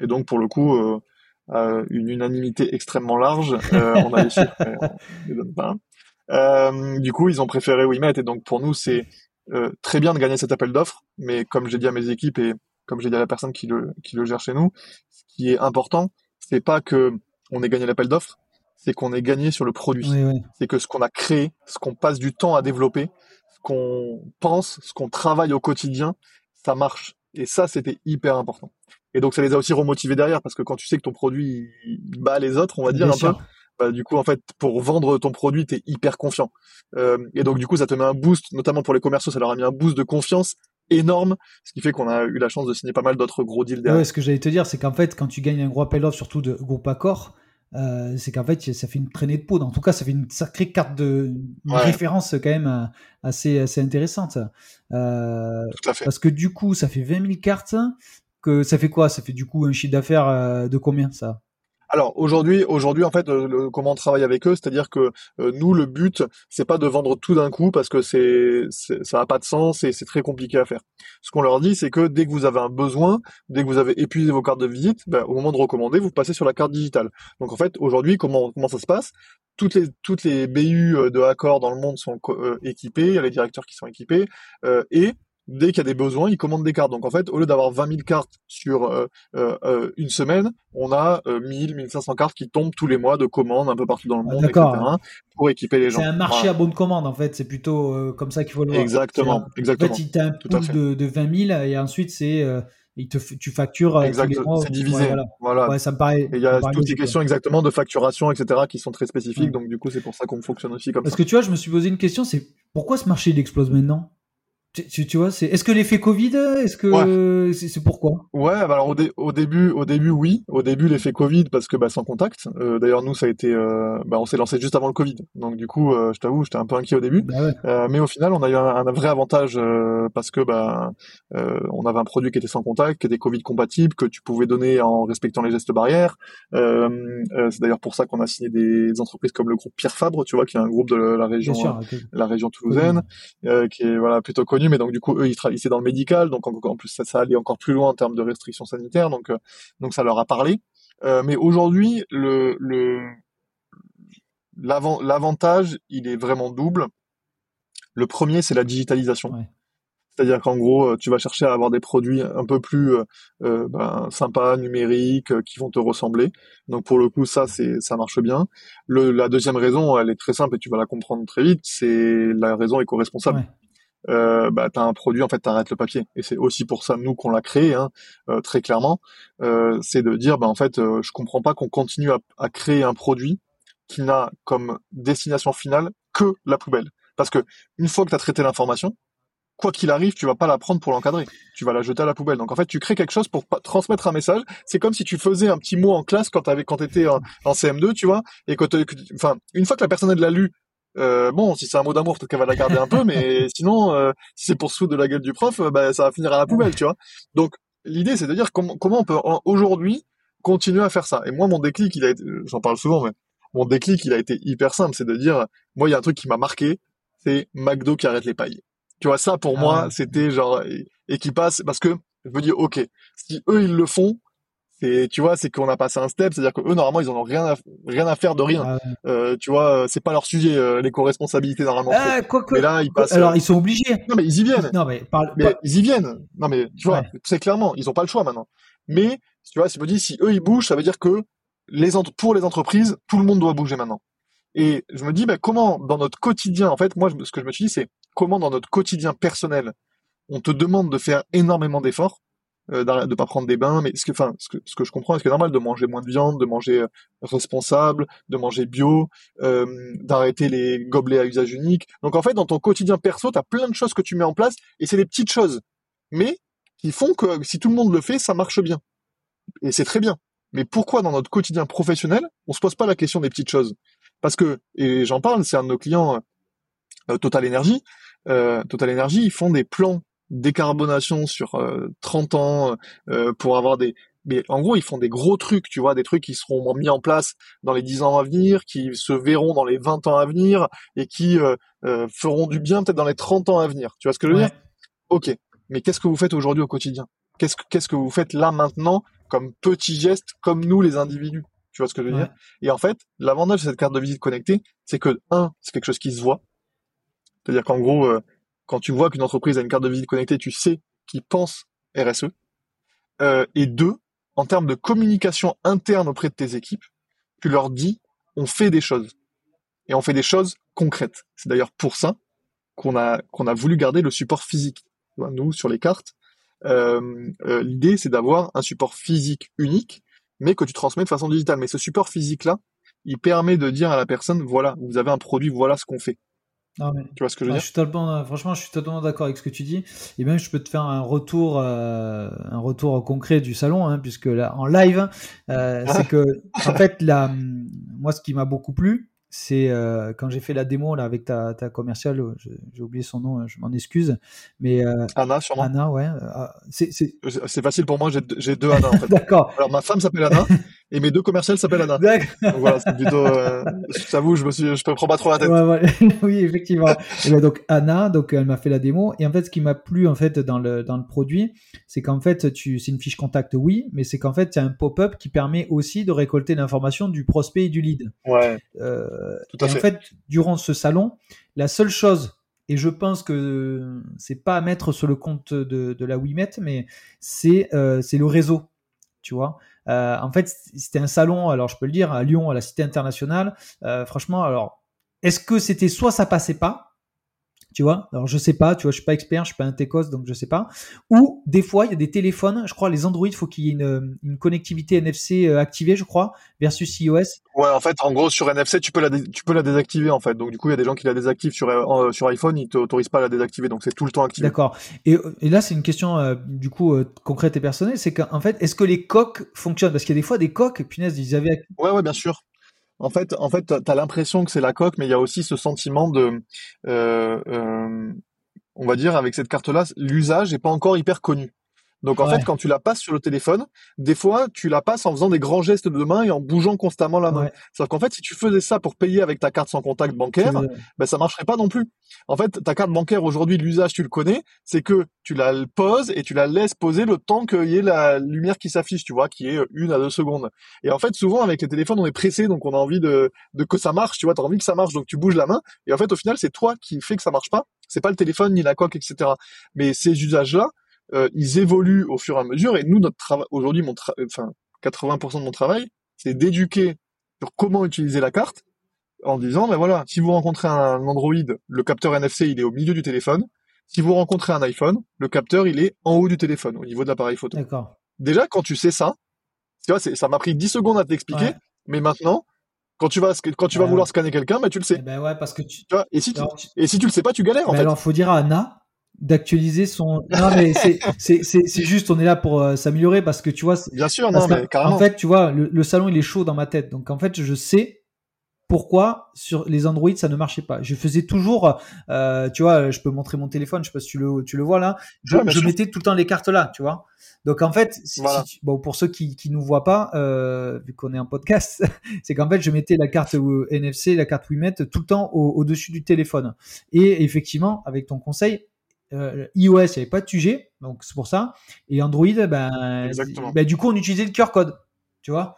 B: Et donc, pour le coup, une unanimité extrêmement large. on a les chiffres, mais on les donne pas. Euh, du coup, ils ont préféré WeMet et donc pour nous, c'est euh, très bien de gagner cet appel d'offres, mais comme j'ai dit à mes équipes et comme j'ai dit à la personne qui le, qui le gère chez nous, ce qui est important, c'est pas que on ait gagné l'appel d'offres, c'est qu'on ait gagné sur le produit. C'est que ce qu'on a créé, ce qu'on passe du temps à développer, ce qu'on pense, ce qu'on travaille au quotidien, ça marche. Et ça, c'était hyper important. Et donc, ça les a aussi remotivés derrière, parce que quand tu sais que ton produit il bat les autres, on va dire un peu, bah, du coup en fait pour vendre ton produit t'es hyper confiant. Euh, et donc du coup ça te met un boost notamment pour les commerciaux ça leur a mis un boost de confiance énorme ce qui fait qu'on a eu la chance de signer pas mal d'autres gros deals derrière.
A: Ouais, ce que j'allais te dire c'est qu'en fait quand tu gagnes un gros appel d'offres surtout de groupe accord euh, c'est qu'en fait ça fait une traînée de poudre. En tout cas ça fait une sacrée carte de référence quand même euh, assez assez intéressante. Euh,
B: tout à fait.
A: parce que du coup ça fait 20 000 cartes que ça fait quoi? Ça fait du coup un chiffre d'affaires de combien ça?
B: Alors aujourd'hui, aujourd'hui en fait, le, comment on travaille avec eux, c'est-à-dire que euh, nous, le but, c'est pas de vendre tout d'un coup parce que c'est, ça a pas de sens et c'est très compliqué à faire. Ce qu'on leur dit, c'est que dès que vous avez un besoin, dès que vous avez épuisé vos cartes de visite, ben, au moment de recommander, vous passez sur la carte digitale. Donc en fait, aujourd'hui, comment comment ça se passe? Toutes les toutes les BU euh, de accord dans le monde sont euh, équipés, il y a les directeurs qui sont équipés et dès qu'il y a des besoins, ils commandent des cartes. Donc en fait, au lieu d'avoir 20 000 cartes sur euh, euh, euh, une semaine, on a 1000, 1500 cartes qui tombent tous les mois de commandes un peu partout dans le monde, etc. Pour équiper les gens.
A: C'est un marché à bonne commande en fait. C'est plutôt comme ça qu'il faut le voir.
B: Exactement, exactement.
A: En fait, as un pool de, de 20 000 et ensuite c'est il te, tu factures
B: exactement c'est divisé voilà,
A: Ouais, ça me paraît
B: il y a toutes ces questions exactement de facturation etc qui sont très spécifiques donc du coup c'est pour ça qu'on fonctionne aussi comme
A: ça
B: parce
A: que tu vois je me suis posé une question c'est pourquoi ce marché il explose maintenant? Tu, tu, vois, c'est est-ce que l'effet Covid, est-ce que c'est pourquoi?
B: Ouais, bah alors au, au, début, au début oui, au début l'effet Covid parce que bah sans contact. Euh, D'ailleurs nous ça a été, euh, bah on s'est lancé juste avant le Covid, donc du coup euh, je t'avoue j'étais un peu inquiet au début, bah ouais. Mais au final on a eu un, un vrai avantage parce que bah on avait un produit qui était sans contact, qui était Covid compatible, que tu pouvais donner en respectant les gestes barrières. c'est d'ailleurs pour ça qu'on a signé des entreprises comme le groupe Pierre Fabre, tu vois, qui est un groupe de la région, la région toulousaine, qui est voilà plutôt connu mais donc du coup eux ils travaillaient dans le médical, donc en, plus ça, ça, allait encore plus loin en termes de restrictions sanitaires, donc euh, donc ça leur a parlé. Euh, mais aujourd'hui le le l'avantage il est vraiment double. Le premier c'est la digitalisation. C'est-à-dire qu'en gros, euh, tu vas chercher à avoir des produits un peu plus euh, ben, sympas, numériques, qui vont te ressembler. Donc pour le coup, ça, c'est ça marche bien. Le, la deuxième raison, elle est très simple et tu vas la comprendre très vite. C'est la raison éco-responsable euh, bah, tu as un produit, en fait, tu arrêtes le papier. Et c'est aussi pour ça, nous, qu'on l'a créé, hein, euh, très clairement. Euh, c'est de dire, bah, en fait, euh, je comprends pas qu'on continue à, à, créer un produit qui n'a comme destination finale que la poubelle. Parce que une fois que tu as traité l'information, quoi qu'il arrive, tu vas pas la prendre pour l'encadrer. Tu vas la jeter à la poubelle. Donc en fait, tu crées quelque chose pour transmettre un message. C'est comme si tu faisais un petit mot en classe quand tu quand étais en, en, CM2, tu vois, et que, enfin, une fois que la personne l'a lu euh, bon, si c'est un mot d'amour, peut-être qu'elle va la garder un peu, mais sinon, euh, si c'est pour se foutre de la gueule du prof, euh, bah, ça va finir à la poubelle, tu vois. Donc, l'idée, c'est de dire comment, comment on peut aujourd'hui continuer à faire ça. Et moi, mon déclic, il a été, j'en parle souvent, mais mon déclic, il a été hyper simple, c'est de dire, moi, il y a un truc qui m'a marqué, c'est McDo qui arrête les pailles. Tu vois, ça, pour ah moi, c'était genre, et, qui passe, parce que je me dis, ok, si eux, ils le font, et tu vois, c'est qu'on a passé un step, c'est-à-dire que eux normalement ils en ont rien à, rien à faire de rien. Ah euh, tu vois, c'est pas leur sujet euh, les co-responsabilités normalement.
A: Ah, quoi mais là ils passent. Alors euh, ils sont obligés.
B: Non mais ils y viennent. Non mais, mais ils y viennent. Non mais tu vois, c'est clairement ils ont pas le choix maintenant. Mais tu vois, si me dis si eux ils bougent, ça veut dire que les pour les entreprises, tout le monde doit bouger maintenant. Et je me dis, ben, comment dans notre quotidien, en fait, moi, ce que je me suis dit, c'est comment dans notre quotidien personnel, on te demande de faire énormément d'efforts, euh, de pas prendre des bains, mais ce que, enfin, ce que, ce que je comprends, est-ce que c'est normal de manger moins de viande, de manger euh, responsable, de manger bio, euh, d'arrêter les gobelets à usage unique? Donc en fait, dans ton quotidien perso, tu as plein de choses que tu mets en place, et c'est des petites choses, mais qui font que si tout le monde le fait, ça marche bien. Et c'est très bien. Mais pourquoi dans notre quotidien professionnel, on se pose pas la question des petites choses? Parce que, et j'en parle, c'est un de nos clients, euh, Total Energy. Euh, Total Energy, ils font des plans décarbonation sur 30 euh, ans euh, pour avoir des mais en gros ils font des gros trucs tu vois des trucs qui seront mis en place dans les 10 ans à venir qui se verront dans les 20 ans à venir et qui euh, feront du bien peut-être dans les 30 ans à venir. Tu vois ce que je veux dire? Ok. Mais qu'est-ce que vous faites aujourd'hui au quotidien? Qu'est-ce que qu'est-ce que vous faites là maintenant comme petits gestes comme nous les individus? Tu vois ce que je veux dire? Et en fait l'avantage de cette carte de visite connectée c'est que un c'est quelque chose qui se voit. C'est-à-dire qu'en gros quand tu vois qu'une entreprise a une carte de visite connectée, tu sais qu'ils pensent RSE. Euh, et deux, en termes de communication interne auprès de tes équipes, tu leur dis, on fait des choses. Et on fait des choses concrètes. C'est d'ailleurs pour ça qu'on a, qu'on a voulu garder le support physique. Nous, sur les cartes, euh, euh, l'idée, c'est d'avoir un support physique unique, mais que tu transmets de façon digitale. Mais ce support physique-là, il permet de dire à la personne, voilà, vous avez un produit, voilà ce qu'on fait.
A: Tu vois ce que je veux dire Franchement, je suis totalement d'accord avec ce que tu dis. Et même, je peux te faire un retour, euh, un retour concret du salon, hein, puisque là, en live, euh, c'est que, en fait, là, moi, ce qui m'a beaucoup plu, c'est euh, quand j'ai fait la démo là avec ta, ta commerciale, j'ai oublié son nom, hein, je m'en excuse, mais
B: Anna sûrement.
A: Anna, ouais.
B: c'est facile pour moi, j'ai deux Anna en fait.
A: D'accord.
B: Alors ma femme s'appelle Anna et mes deux commerciales s'appellent Anna. Donc voilà, c'est plutôt. Euh, je t'avoue, je me suis, je me prends pas trop la tête.
A: Ouais, ouais. oui, effectivement. et donc Anna, donc elle m'a fait la démo et en fait, ce qui m'a plu en fait dans le dans le produit, c'est qu'en fait, tu c'est une fiche contact, oui, mais c'est qu'en fait, c'est un pop-up qui permet aussi de récolter l'information du prospect et du lead.
B: Ouais.
A: Euh, tout à fait. En fait, durant ce salon, la seule chose et je pense que c'est pas à mettre sur le compte de, de la Wimet, mais c'est euh, c'est le réseau, tu vois. Euh, en fait, c'était un salon, alors je peux le dire, à Lyon, à la Cité internationale. Euh, franchement, alors, est-ce que c'était soit ça passait pas, tu vois Alors je sais pas, tu vois, je suis pas expert, je suis pas un techos, donc je sais pas. Ou des fois, il y a des téléphones, je crois, les Android, il faut qu'il y ait une, une, connectivité NFC euh, activée, je crois, versus iOS.
B: Ouais, en fait, en gros, sur NFC, tu peux la, tu peux la désactiver, en fait. Donc du coup, il y a des gens qui la désactivent sur, euh, sur iPhone, ils t'autorisent pas à la désactiver, donc c'est tout le temps activé.
A: D'accord. Et, et, là, c'est une question, euh, du coup, concrète et personnelle, c'est qu'en fait, est-ce que les coques fonctionnent? Parce qu'il y a des fois des coques, punaise, ils avaient...
B: Ouais, ouais, bien sûr. En fait, en fait, t'as l'impression que c'est la coque, mais il y a aussi ce sentiment de, euh, euh, on va dire, avec cette carte-là, l'usage est pas encore hyper connu. Donc en fait, quand tu la passes sur le téléphone, des fois, tu la passes en faisant des grands gestes de main et en bougeant constamment la main. Sauf qu'en fait, si tu faisais ça pour payer avec ta carte sans contact bancaire, ben ça marcherait pas non plus. En fait, ta carte bancaire aujourd'hui, l'usage tu le connais, c'est que tu la poses et tu la laisses poser le temps qu'il y ait la lumière qui s'affiche, tu vois, qui est une à deux secondes. Et en fait, souvent avec les téléphones, on est pressé, donc on a envie de, de que ça marche, tu vois, t'as envie que ça marche, donc tu bouges la main. Et en fait, au final, c'est toi qui fais que ça marche pas. C'est pas le téléphone ni la coque, etc. Mais ces usages-là, euh, ils évoluent au fur et à mesure. Et nous, notre travail aujourd'hui, mon enfin 80% de mon travail, c'est d'éduquer sur comment utiliser la carte en disant, ben voilà, si vous rencontrez un Android, le capteur NFC, il est au milieu du téléphone. Si vous rencontrez un iPhone, le capteur, il est en haut du téléphone, au niveau de l'appareil photo.
A: D'accord.
B: Déjà, quand tu sais ça, tu vois, ça m'a pris 10 secondes à t'expliquer, mais maintenant, quand tu vas, quand tu vas vouloir scanner quelqu'un, ben tu le sais. Eh
A: ben ouais, parce que tu...
B: tu vois, et si tu, et si tu le sais pas, tu galères, en fait.
A: Alors, faut dire à Anna, d'actualiser son. Non mais c'est juste on est là pour euh, s'améliorer parce que tu vois.
B: Bien sûr, non mais carrément.
A: En fait, tu vois, le, salon il est chaud dans ma tête, donc en fait je sais pourquoi sur les Android ça ne marchait pas. Je faisais toujours, euh, tu vois, je peux montrer mon téléphone, je sais pas si tu le tu le vois là. Je, mettais tout le temps les cartes là, tu vois. Donc en fait, bon pour ceux qui qui nous voient pas, euh, vu qu'on est un podcast, c'est qu'en fait je mettais la carte NFC, la carte Wimet tout le temps au, au dessus du téléphone. Et effectivement, avec ton conseil, euh, iOS, il n'y avait pas de sujet, donc c'est pour ça. Et Android, ben, ben, du coup, on utilisait le QR code, tu vois.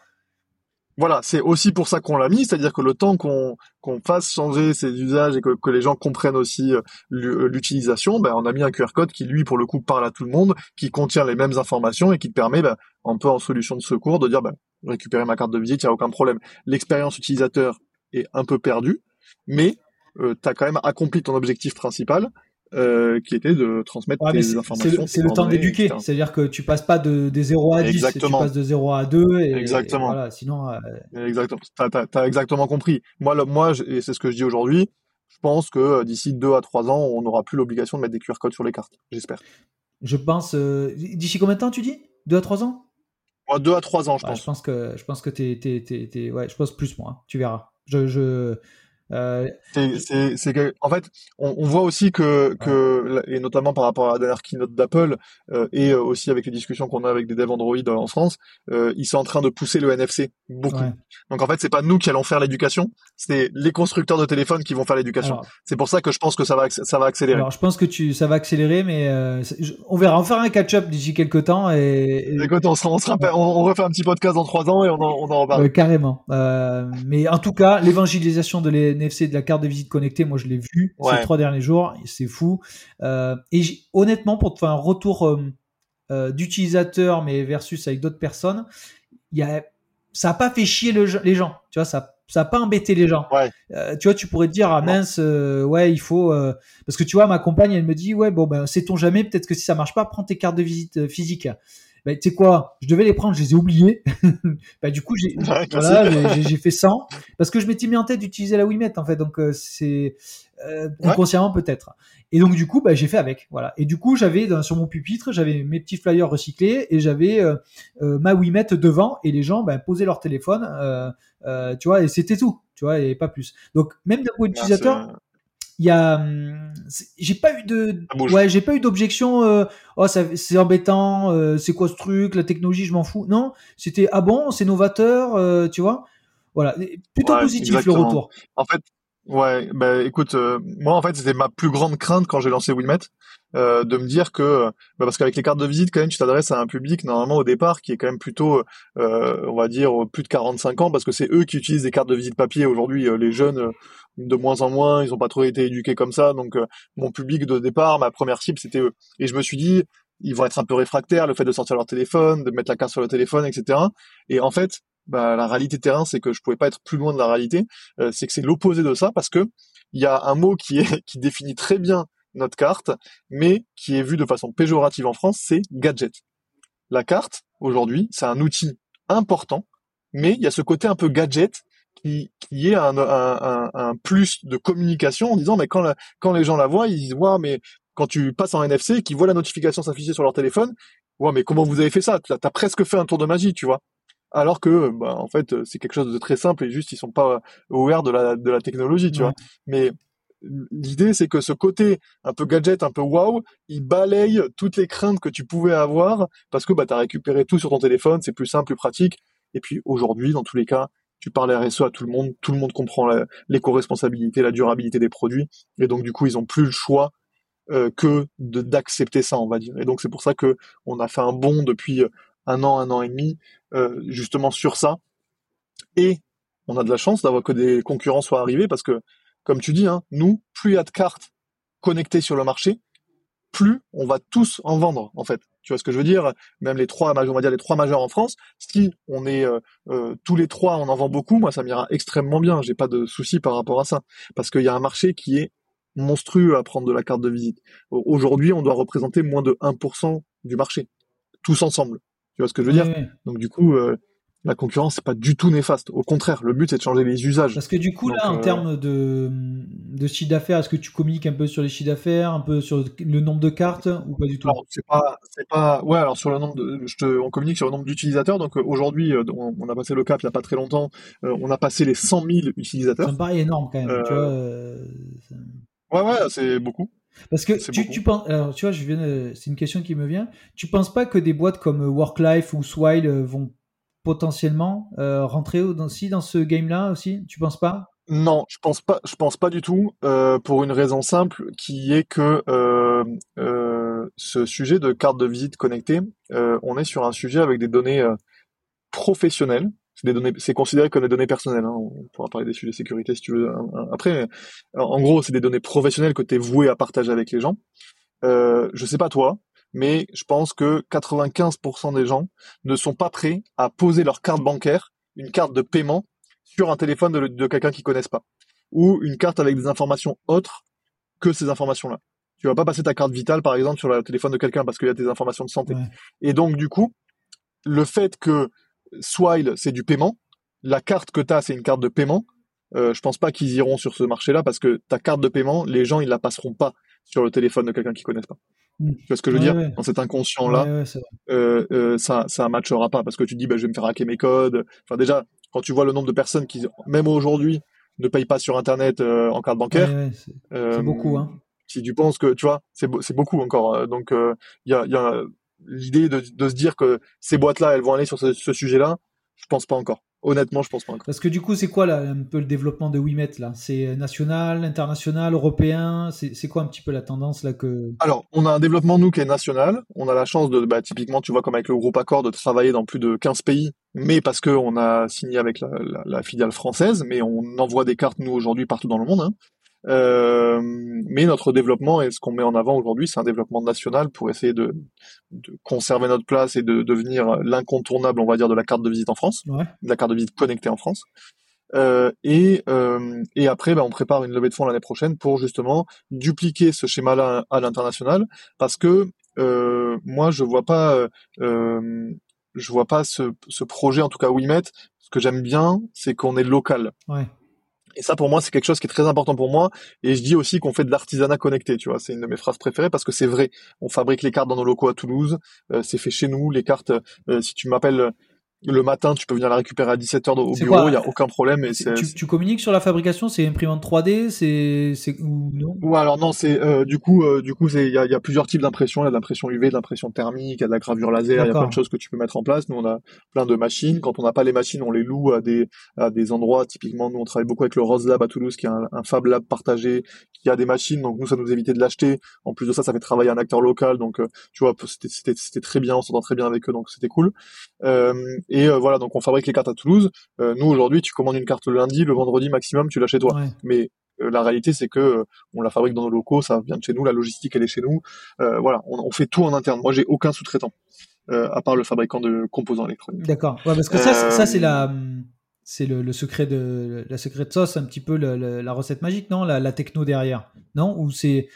B: Voilà, c'est aussi pour ça qu'on l'a mis, c'est-à-dire que le temps qu'on qu'on fasse changer ces usages et que, que les gens comprennent aussi euh, euh, l'utilisation, ben, on a mis un QR code qui, lui, pour le coup, parle à tout le monde, qui contient les mêmes informations et qui te permet, ben, un peu en solution de secours, de dire, ben, récupérer ma carte de visite, il n'y a aucun problème. L'expérience utilisateur est un peu perdue, mais euh, tu as quand même accompli ton objectif principal, euh, qui était de transmettre des informations.
A: C'est le, temps d'éduquer, c'est-à-dire que tu passes pas de, des 0 à 10, exactement. tu passes de 0 à 2. Et,
B: exactement.
A: voilà, sinon. Euh...
B: Exactement. T'as as, exactement compris. Moi, le, moi, et c'est ce que je dis aujourd'hui. Je pense que euh, d'ici 2 à 3 ans, on n'aura plus l'obligation de mettre des QR codes sur les cartes. J'espère.
A: Je pense. Euh, d'ici combien de temps tu dis? 2 à 3 ans?
B: 2 à 3 ans, je pense.
A: Je pense que je pense que t'es, ouais, je pense plus moi. Hein. Tu verras. Je, je
B: euh, c'est que, en fait, on, on, voit aussi que, que, et notamment par rapport à la dernière keynote d'Apple, euh, et euh, aussi avec les discussions qu'on a avec des devs Android en France, euh, ils sont en train de pousser le NFC beaucoup. Donc en fait, c'est pas nous qui allons faire l'éducation, c'est les constructeurs de téléphones qui vont faire l'éducation. C'est pour ça que je pense que ça va, ça va accélérer.
A: Alors je pense que tu, ça va accélérer, mais on verra. On fera un catch-up d'ici quelques temps et.
B: et... Écoute, on, se, on, on, refait un petit podcast dans trois ans et on en, on en reparle.
A: carrément. mais en tout cas, l'évangélisation de les NFC de la carte de visite connectée, moi je l'ai vu ces trois derniers jours, c'est fou. Euh, et honnêtement, pour te faire un retour euh, euh, d'utilisateur, mais versus avec d'autres personnes, y a, ça n'a pas fait chier les gens. Tu vois, ça ça n'a pas embêté les gens. tu vois, tu pourrais te dire, ah mince, ouais, il faut. parce que tu vois, ma compagne, elle me dit, ouais, bon, ben, sait-on jamais, peut-être que si ça marche pas, prends tes cartes de visite physiques bah, tu sais quoi, je devais les prendre, je les ai oubliés. bah, du coup, j'ai voilà, j'ai fait 100 parce que je m'étais mis en tête d'utiliser la Wimet en fait, donc euh, c'est euh, inconsciemment peut-être. Et donc du coup, bah, j'ai fait avec, voilà. Et du coup, j'avais sur mon pupitre, j'avais mes petits flyers recyclés et j'avais euh, euh ma Wimet devant et les gens bah, posaient leur téléphone, tu vois, et c'était tout, tu vois, et pas plus. Donc même d'un point d'utilisateur, il y a, hum, j'ai pas eu de, ouais, j'ai pas eu d'objection. Euh, oh, c'est embêtant, euh, c'est quoi ce truc, la technologie, je m'en fous. Non, c'était ah bon, c'est novateur, euh, tu vois. Voilà, plutôt positif le retour.
B: En fait, Ouais, bah écoute, moi en fait c'était ma plus grande crainte quand j'ai lancé Wilmet, euh, de me dire que, bah, parce qu'avec les cartes de visite quand même tu t'adresses à un public normalement au départ qui est quand même plutôt, euh, on va dire plus de 45 ans, parce que c'est eux qui utilisent des cartes de visite papier aujourd'hui. les jeunes de moins en moins, ils ont pas trop été éduqués comme ça, donc mon public de départ, ma première cible c'était eux. Et je me suis dit, ils vont être un peu réfractaires, le fait de sortir leur téléphone, de mettre la carte sur le téléphone, etc. Et en fait, bah, la réalité terrain, c'est que je pouvais pas être plus loin de la réalité. Euh, c'est que c'est l'opposé de ça parce que il y a un mot qui est qui définit très bien notre carte, mais qui est vu de façon péjorative en France, c'est gadget. La carte aujourd'hui, c'est un outil important, mais il y a ce côté un peu gadget qui, qui est un, un, un, plus de communication en disant mais quand quand les gens la voient, ils disent mais quand tu passes en NFC, qu'ils voient la notification s'afficher sur leur téléphone, ouais mais comment vous avez fait ça? T'as as presque fait un tour de magie, tu vois. Alors que bah, en fait c'est quelque chose de très simple et juste ils sont pas aware de la de la technologie tu vois. Mais l'idée c'est que ce côté un peu gadget un peu wow il balaye toutes les craintes que tu pouvais avoir parce que bah as récupéré tout sur ton téléphone c'est plus simple plus pratique. Et puis aujourd'hui dans tous les cas tu parles RSE à tout le monde tout le monde comprend l'éco-responsabilité la durabilité des produits et donc du coup ils ont plus le choix euh, que d'accepter ça on va dire et donc c'est pour ça que on a fait un bond depuis un an, un an et demi, euh, justement sur ça. Et on a de la chance d'avoir que des concurrents soient arrivés parce que, comme tu dis, hein, nous, plus il y a de cartes connectées sur le marché, plus on va tous en vendre en fait. Tu vois ce que je veux dire? Même les trois, on va dire les trois majeurs en France. Si on est euh, euh, tous les trois, on en vend beaucoup. Moi, ça m'ira extrêmement bien. J'ai pas de souci par rapport à ça parce qu'il y a un marché qui est monstrueux à prendre de la carte de visite. Aujourd'hui, on doit représenter moins de 1% du marché, tous ensemble. Tu vois ce que je veux dire? Donc du coup, euh, la concurrence c'est pas du tout néfaste. Au contraire, le but c'est de changer les usages.
A: Parce que du coup là, en euh, termes de, de chiffre d'affaires, est-ce que tu communiques un peu sur les chiffres d'affaires, un peu sur le nombre de cartes ou pas du tout?
B: C'est pas, c'est pas. Ouais, alors sur le nombre, de, je te, on communique sur le nombre d'utilisateurs. Donc euh, aujourd'hui, on, a passé le cap il y a pas très longtemps. on a passé les 100 000 utilisateurs.
A: Ça me paraît énorme quand même. Tu
B: vois, ouais, ouais, c'est beaucoup.
A: Parce que tu, tu, penses, alors tu vois, je viens, c'est une question qui me vient. Tu penses pas que des boîtes comme Worklife ou Swile euh, vont potentiellement euh, rentrer aussi dans ce game-là aussi Tu penses pas?
B: Non, je pense pas. Je pense pas du tout. Euh, pour une raison simple, qui est que ce sujet de carte de visite connectée, on est sur un sujet avec des données professionnelles c'est c'est considéré comme des données personnelles. Hein. On pourra parler des sujets de sécurité si tu veux après. En gros, c'est des données professionnelles que tu es voué à partager avec les gens. Euh, je sais pas toi, mais je pense que 95% des gens ne sont pas prêts à poser leur carte bancaire, une carte de paiement, sur un téléphone de, quelqu'un qu'ils connaissent pas, ou une carte avec des informations autres que ces informations-là. Tu vas pas passer ta carte vitale, par exemple, sur le téléphone de quelqu'un parce qu'il y a des informations de santé. Et donc, du coup, le fait que Swile, c'est du paiement. La carte que tu as, c'est une carte de paiement. Euh, je pense pas qu'ils iront sur ce marché-là parce que ta carte de paiement, les gens, ils la passeront pas sur le téléphone de quelqu'un qu'ils connaissent pas. Hmm. Tu vois ce que je veux dire? Dans cet inconscient-là, euh, euh, ça, ça matchera pas parce que tu te dis, bah, je vais me faire hacker mes codes. Enfin, déjà, quand tu vois le nombre de personnes qui, même aujourd'hui, ne payent pas sur Internet euh, en carte bancaire,
A: c'est beaucoup. Hein.
B: Si tu penses que, tu vois, c'est beaucoup encore. Donc, il y a, y a l'idée de, de, se dire que ces boîtes-là, elles vont aller sur ce, ce sujet-là, je pense pas encore. Honnêtement, je pense pas encore.
A: Parce que du coup, c'est quoi là, un peu le développement de Wimet là? C'est national, international, européen? C'est quoi un petit peu la tendance là que
B: Alors, on a un développement nous qui est national. On a la chance de, bah, typiquement, tu vois, comme avec le groupe Accor, de travailler dans plus de 15 pays, mais parce que on a signé avec la, la, la, filiale française, mais on envoie des cartes nous aujourd'hui partout dans le monde. Hein. Euh, mais notre développement et ce qu'on met en avant aujourd'hui, c'est un développement national pour essayer de, de, conserver notre place et de devenir l'incontournable, on va dire, de la carte de visite en France, de la carte de visite connectée en France. Euh, et, euh, et après, bah, on prépare une levée de fonds l'année prochaine pour justement dupliquer ce schéma-là à l'international, parce que euh, moi, je vois pas, euh, je vois pas ce, ce projet, en tout cas Wimet. Ce que j'aime bien, c'est qu'on est local.
A: Ouais.
B: Et ça, pour moi, c'est quelque chose qui est très important pour moi. Et je dis aussi qu'on fait de l'artisanat connecté, tu vois. C'est une de mes phrases préférées parce que c'est vrai. On fabrique les cartes dans nos locaux à Toulouse. Euh, c'est fait chez nous. Les cartes, euh, si tu m'appelles le matin, tu peux venir la récupérer à 17h au bureau, il n'y a aucun problème. Et
A: tu, tu, communiques sur la fabrication, c'est imprimante 3D, c'est ou non?
B: Ouais, alors non, c'est euh, du coup, euh, du coup, il y a, y a, plusieurs types d'impression. Il y a de l'impression UV, de l'impression thermique, il y a de la gravure laser, il y a plein de choses que tu peux mettre en place. Nous, on a plein de machines. Quand on n'a pas les machines, on les loue à des à des endroits. Typiquement, nous, on travaille beaucoup avec le Rose Lab à Toulouse, qui est un, un Fab Lab partagé, qui a des machines. Donc nous, ça nous évitait de l'acheter. En plus de ça, ça fait travailler un acteur local. Donc euh, tu vois, c'était c'était très bien, on s'entend très bien avec eux, donc c'était cool. Et voilà, donc on fabrique les cartes à Toulouse. Euh, nous aujourd'hui, tu commandes une carte le lundi, le vendredi maximum, tu l'as chez toi. Mais euh, la réalité, c'est que euh, on la fabrique dans nos locaux, ça vient de chez nous, la logistique elle est chez nous. voilà, on, fait tout en interne. Moi, j'ai aucun sous-traitant à part le fabricant de composants électroniques.
A: D'accord. Ouais, parce que ça, ça c'est la c'est le, secret de la secret de sauce, un petit peu la recette magique, non? La, techno derrière, non? Ou c'est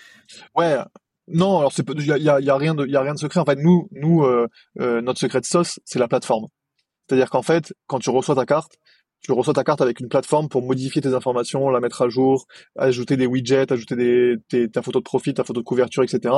B: ouais. Non, alors c'est il y a, y a, rien de y a rien de secret. En fait, nous nous notre secret de sauce, c'est la plateforme. C'est-à-dire qu'en fait, quand tu reçois ta carte, tu reçois ta carte avec une plateforme pour modifier tes informations, la mettre à jour, ajouter des widgets, ajouter des, ta photo de profil, ta photo de couverture, etc.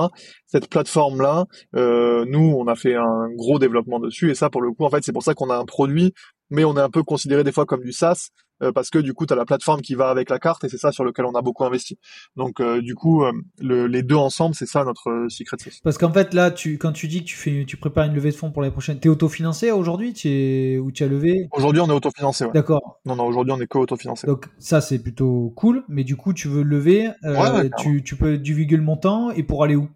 B: Cette plateforme-là, euh, nous, on a fait un gros développement dessus, et ça, pour le coup, en fait, c'est pour ça qu'on a un produit mais on est un peu considéré des fois comme du SaaS parce que du coup tu as la plateforme qui va avec la carte et c'est ça sur lequel on a beaucoup investi. Donc euh, du coup euh, les deux ensemble c'est ça notre secret sauce.
A: Parce qu'en fait là tu quand tu dis que tu fais tu prépares une levée de fonds pour l'année prochaine, tu es autofinancé aujourd'hui, es ou tu as levé?
B: Aujourd'hui on est autofinancé. Ouais.
A: D'accord.
B: Non non aujourd'hui on est que autofinancé.
A: Donc ça c'est plutôt cool, mais du coup tu veux lever, tu, tu peux divulguer le montant et pour aller où?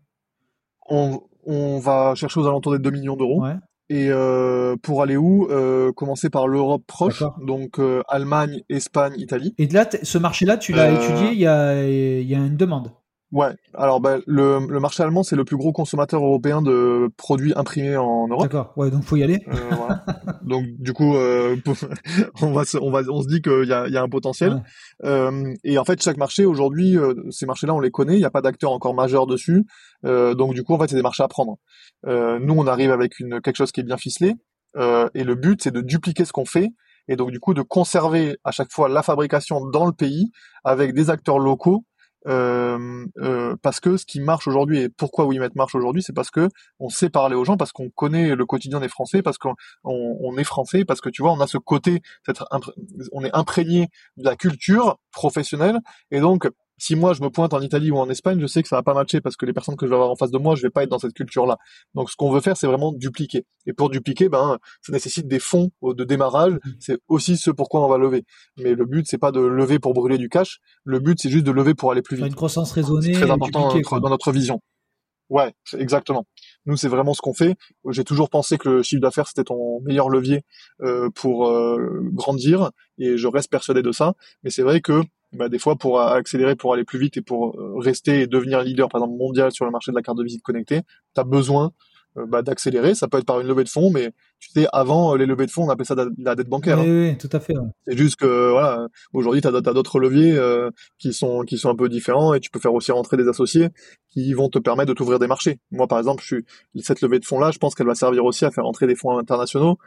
B: On, on va chercher aux alentours des 2 millions d'euros. Ouais. Et euh, pour aller où euh, Commencer par l'Europe proche, donc euh, Allemagne, Espagne, Italie.
A: Et là, ce marché-là, tu l'as étudié, il y a, y a une demande?
B: Ouais, alors ben, le, le marché allemand, c'est le plus gros consommateur européen de produits imprimés en Europe.
A: D'accord, ouais, donc faut y aller.
B: Euh, voilà. donc du coup, euh, on, va se, on, va, on se dit qu'il y a, y a un potentiel. Euh, et en fait, chaque marché, aujourd'hui, euh, ces marchés-là, on les connaît, il n'y a pas d'acteurs encore majeurs dessus. Euh, donc du coup, en fait, c'est des marchés à prendre. nous, on arrive avec une, quelque chose qui est bien ficelé. et le but, c'est de dupliquer ce qu'on fait et donc du coup de conserver à chaque fois la fabrication dans le pays avec des acteurs locaux euh, euh, parce que ce qui marche aujourd'hui et pourquoi WeMet marche aujourd'hui, c'est parce que on sait parler aux gens, parce qu'on connaît le quotidien des Français, parce qu'on on, est français, parce que tu vois, on a ce côté, on est imprégné de la culture professionnelle, et donc si moi je me pointe en Italie ou en Espagne, je sais que ça va pas matcher parce que les personnes que je vais avoir en face de moi, je vais pas être dans cette culture-là. Donc ce qu'on veut faire, c'est vraiment dupliquer. Et pour dupliquer, ben ça nécessite des fonds de démarrage. Mmh. C'est aussi ce pourquoi on va lever. Mais le but c'est pas de lever pour brûler du cash. Le but c'est juste de lever pour aller plus vite.
A: Une croissance raisonnée.
B: C'est très important dans notre vision. Ouais, exactement. Nous, c'est vraiment ce qu'on fait. J'ai toujours pensé que le chiffre d'affaires c'était ton meilleur levier euh, pour euh, grandir, et je reste persuadé de ça. Mais c'est vrai que bah, des fois pour accélérer, pour aller plus vite et pour euh, rester et devenir leader, par exemple mondial sur le marché de la carte de visite connectée, tu as besoin bah, d'accélérer. Ça peut être par une levée de fonds, mais tu sais, avant euh, les levées de fonds, on appelait ça la dette bancaire.
A: Oui, hein. oui, tout à fait.
B: C'est juste que voilà, aujourd'hui, tu as, d'autres leviers qui sont qui sont un peu différents et tu peux faire aussi rentrer des associés qui vont te permettre de t'ouvrir des marchés. Moi, par exemple, je suis cette levée de fonds là, je pense qu'elle va servir aussi à faire entrer des fonds internationaux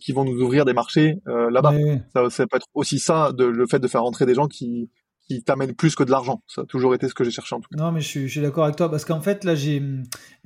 B: qui vont nous ouvrir des marchés là-bas. Ça, ça, peut être aussi ça, de, le fait de faire rentrer des gens qui qui t'amène plus que de l'argent. Ça a toujours été ce que j'ai cherché en tout
A: cas. Non, mais je suis, d'accord avec toi parce qu'en fait, là, j'ai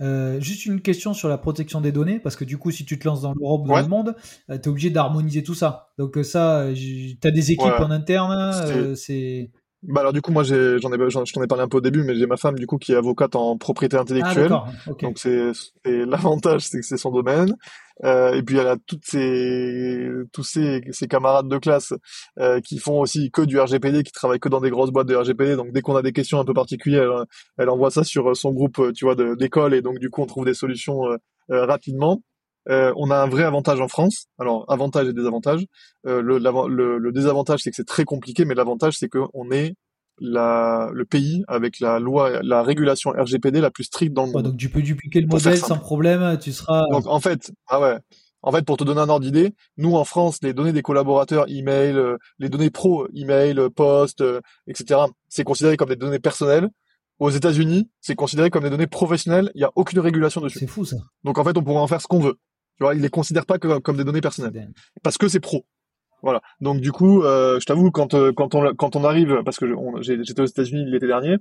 A: euh, juste une question sur la protection des données parce que du coup, si tu te lances dans l'Europe, dans le monde, euh, tu es obligé d'harmoniser tout ça. Donc, euh, ça, tu as des équipes en interne, c'est.
B: Bah alors du coup moi j'en ai, je t'en ai parlé un peu au début mais j'ai ma femme du coup qui est avocate en propriété intellectuelle ah, donc c'est l'avantage c'est que c'est son domaine euh, et puis elle a toutes ses tous ses, ses camarades de classe euh, qui font aussi que du RGPD qui travaillent que dans des grosses boîtes de RGPD donc dès qu'on a des questions un peu particulières elle, envoie ça sur son groupe tu vois d'école et donc du coup on trouve des solutions euh, euh rapidement euh, on a un vrai avantage en France. Alors, avantage et désavantage. Euh, le, le, désavantage, c'est que c'est très compliqué, mais l'avantage, c'est qu'on est la, le pays avec la loi, la régulation RGPD la plus stricte dans le monde.
A: donc, tu peux dupliquer le modèle sans problème. Tu seras.
B: Donc, en fait, ah ouais. En fait, pour te donner un ordre d'idée, nous en France, les données des collaborateurs, email, euh, les données pro, email, poste, etc., c'est considéré comme des données personnelles. Aux États-Unis, c'est considéré comme des données professionnelles. Il n'y a aucune régulation dessus.
A: C'est fou ça.
B: Donc en fait, on pourrait en faire ce qu'on veut. Tu vois, ils les considèrent pas comme des données personnelles parce que c'est pro. Voilà. Donc du coup, euh, je t'avoue quand euh, quand on quand on arrive parce que j'étais aux États-Unis l'été dernier,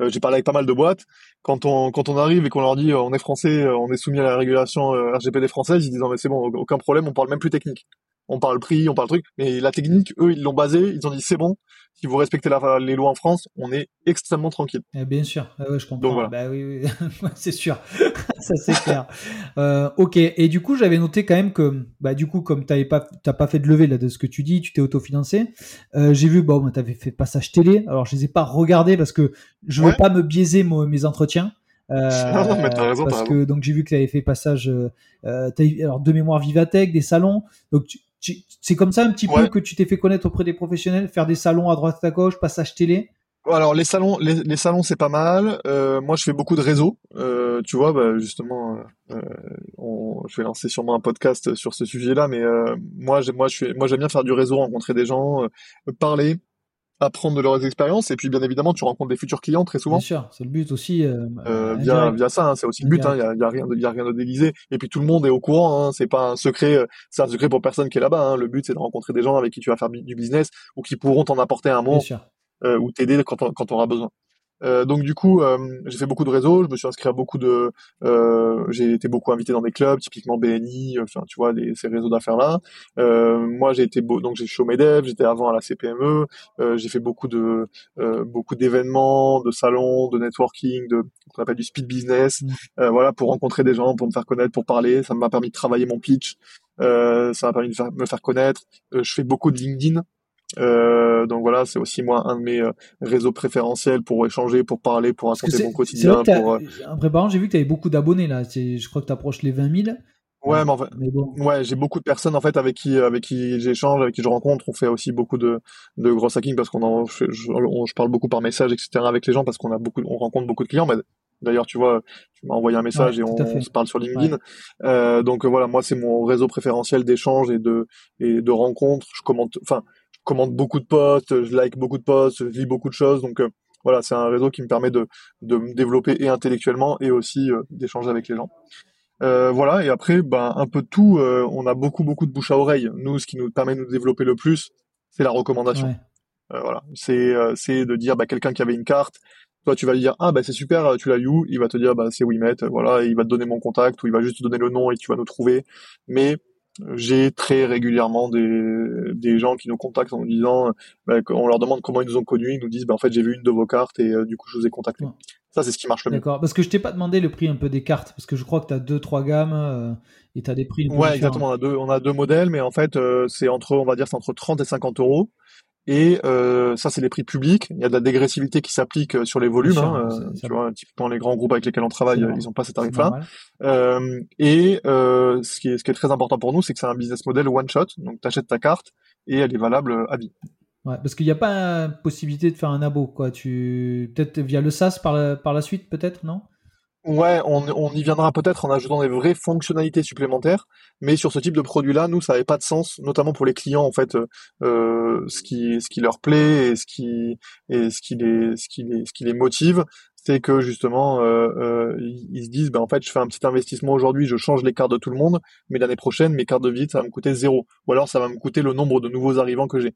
B: j'ai parlé avec pas mal de boîtes. Quand on quand on arrive et qu'on leur dit on est français, on est soumis à la régulation RGPD française, ils disent non mais c'est bon, aucun problème, on parle même plus technique on parle prix, on parle truc, mais la technique, eux, ils l'ont basé, ils ont dit c'est bon, si vous respectez les lois en France, on est extrêmement tranquille.
A: Eh bien sûr, ah je comprends. Bah oui, c'est sûr, ça c'est clair. Euh, ok, et du coup, j'avais noté quand même que, bah du coup, comme t'avais pas, t'as pas fait de levée là de ce que tu dis, tu t'es autofinancé. Euh, j'ai vu, bon, t'avais fait passage télé. Alors, je les ai pas regardés parce que je veux pas me biaiser mes entretiens. Euh, parce que donc j'ai vu que tu avais fait passage euh, euh alors de mémoire Vivatech, des salons. Donc tu, c'est comme ça un petit peu que tu t'es fait connaître auprès des professionnels, faire des salons à droite à gauche, passage télé?
B: Alors les salons, les, salons c'est pas mal. Euh, moi je fais beaucoup de réseaux. Euh, tu vois, bah, justement, euh, je vais lancer sûrement un podcast sur ce sujet-là. Mais moi, j'aime, moi, je moi j'aime bien faire du réseau, rencontrer des gens, parler, apprendre de leurs expériences et puis bien évidemment tu rencontres des futurs clients très souvent.
A: Bien sûr, c'est le but aussi. Euh,
B: euh via, via ça, hein, c'est aussi le but. Il hein, y, a, y, a, rien de, y a rien de déguisé. Et puis tout le monde est au courant. Hein, c'est pas un secret, euh, c'est un secret pour personne qui est là-bas. Hein. Le but c'est de rencontrer des gens avec qui tu vas faire du business ou qui pourront t'en apporter un mot euh, ou t'aider quand on, quand on aura besoin. Euh, donc du coup, euh, j'ai fait beaucoup de réseaux, je me suis inscrit à beaucoup de, euh, j'ai été beaucoup invité dans des clubs, typiquement BNI, enfin tu vois ces réseaux d'affaires là. moi j'ai été beau, donc j'ai show Medef, j'étais avant à la CPME, j'ai fait beaucoup de beaucoup d'événements, de salons, de networking, de qu'on appelle du speed business, mmh. voilà pour rencontrer des gens, pour me faire connaître, pour parler. Ça m'a permis de travailler mon pitch, ça m'a permis de me faire connaître. je fais beaucoup de LinkedIn. Euh, donc voilà, c'est aussi moi un de mes euh, réseaux préférentiels pour échanger, pour parler, pour raconter mon quotidien. Pour, euh,
A: En préparant, j'ai vu que tu avais beaucoup d'abonnés là. Je crois que tu approches les 20 000.
B: Ouais, mais, en fait, ouais, j'ai beaucoup de personnes en fait avec qui avec qui j'échange, avec qui je rencontre. On fait aussi beaucoup de de gros hacking parce qu'on en je, je, parle beaucoup par message, etc. avec les gens parce qu'on a beaucoup, on rencontre beaucoup de clients. Mais d'ailleurs, tu vois, tu m'as envoyé un message et on, se parle sur LinkedIn. Euh, donc voilà, moi c'est mon réseau préférentiel d'échange et de et de rencontres. Je commente, enfin, commente beaucoup de posts, je like beaucoup de posts, je lis beaucoup de choses. Donc euh, voilà, c'est un réseau qui me permet de, de me développer et intellectuellement et aussi euh, d'échanger avec les gens. Euh, voilà, et après, ben, un peu de tout, on a beaucoup, beaucoup de bouche à oreille. Nous, ce qui nous permet de nous développer le plus, c'est la recommandation. voilà, c'est c'est de dire bah, quelqu'un qui avait une carte, toi tu vas lui dire ah bah c'est super, tu l'as eu Il va te dire bah c'est Wimet, voilà, il va te donner mon contact ou il va juste te donner le nom et tu vas nous trouver. Mais j'ai très régulièrement des, des gens qui nous contactent en nous disant, bah, on leur demande comment ils nous ont connus, ils nous disent, bah, en fait, j'ai vu une de vos cartes et euh, du coup, je vous ai contacté. Ça, c'est ce qui marche le mieux.
A: D'accord, parce que je t'ai pas demandé le prix un peu des cartes, parce que je crois que tu as deux, trois gammes euh, et tu as des prix.
B: Ouais, exactement. On a, deux, on a deux modèles, mais en fait, euh, c'est entre, on va dire, c'est entre 30 et 50 euros. Et euh, ça, c'est les prix publics. Il y a de la dégressivité qui s'applique euh, sur les volumes. Hein, euh, vois, typiquement les grands groupes avec lesquels on travaille, ils n'ont pas ces tarifs-là. Euh, et euh, ce, qui est, ce qui est très important pour nous, c'est que c'est un business model one shot. Donc, tu achètes ta carte et elle est valable à vie.
A: Ouais, parce qu'il n'y a pas possibilité de faire un abo, quoi. Tu peut-être via le SaaS par la, par la suite, peut-être, non?
B: Ouais, on, on, y viendra peut-être en ajoutant des vraies fonctionnalités supplémentaires, mais sur ce type de produit-là, nous, ça n'avait pas de sens, notamment pour les clients, en fait, euh, ce qui ce qui leur plaît et ce qui et ce qui les ce qui les ce qui les motive, c'est que justement, euh, euh, ils se disent, ben en fait, je fais un petit investissement aujourd'hui, je change les cartes de tout le monde, mais l'année prochaine, mes cartes de visite, ça va me coûter zéro, ou alors ça va me coûter le nombre de nouveaux arrivants que j'ai.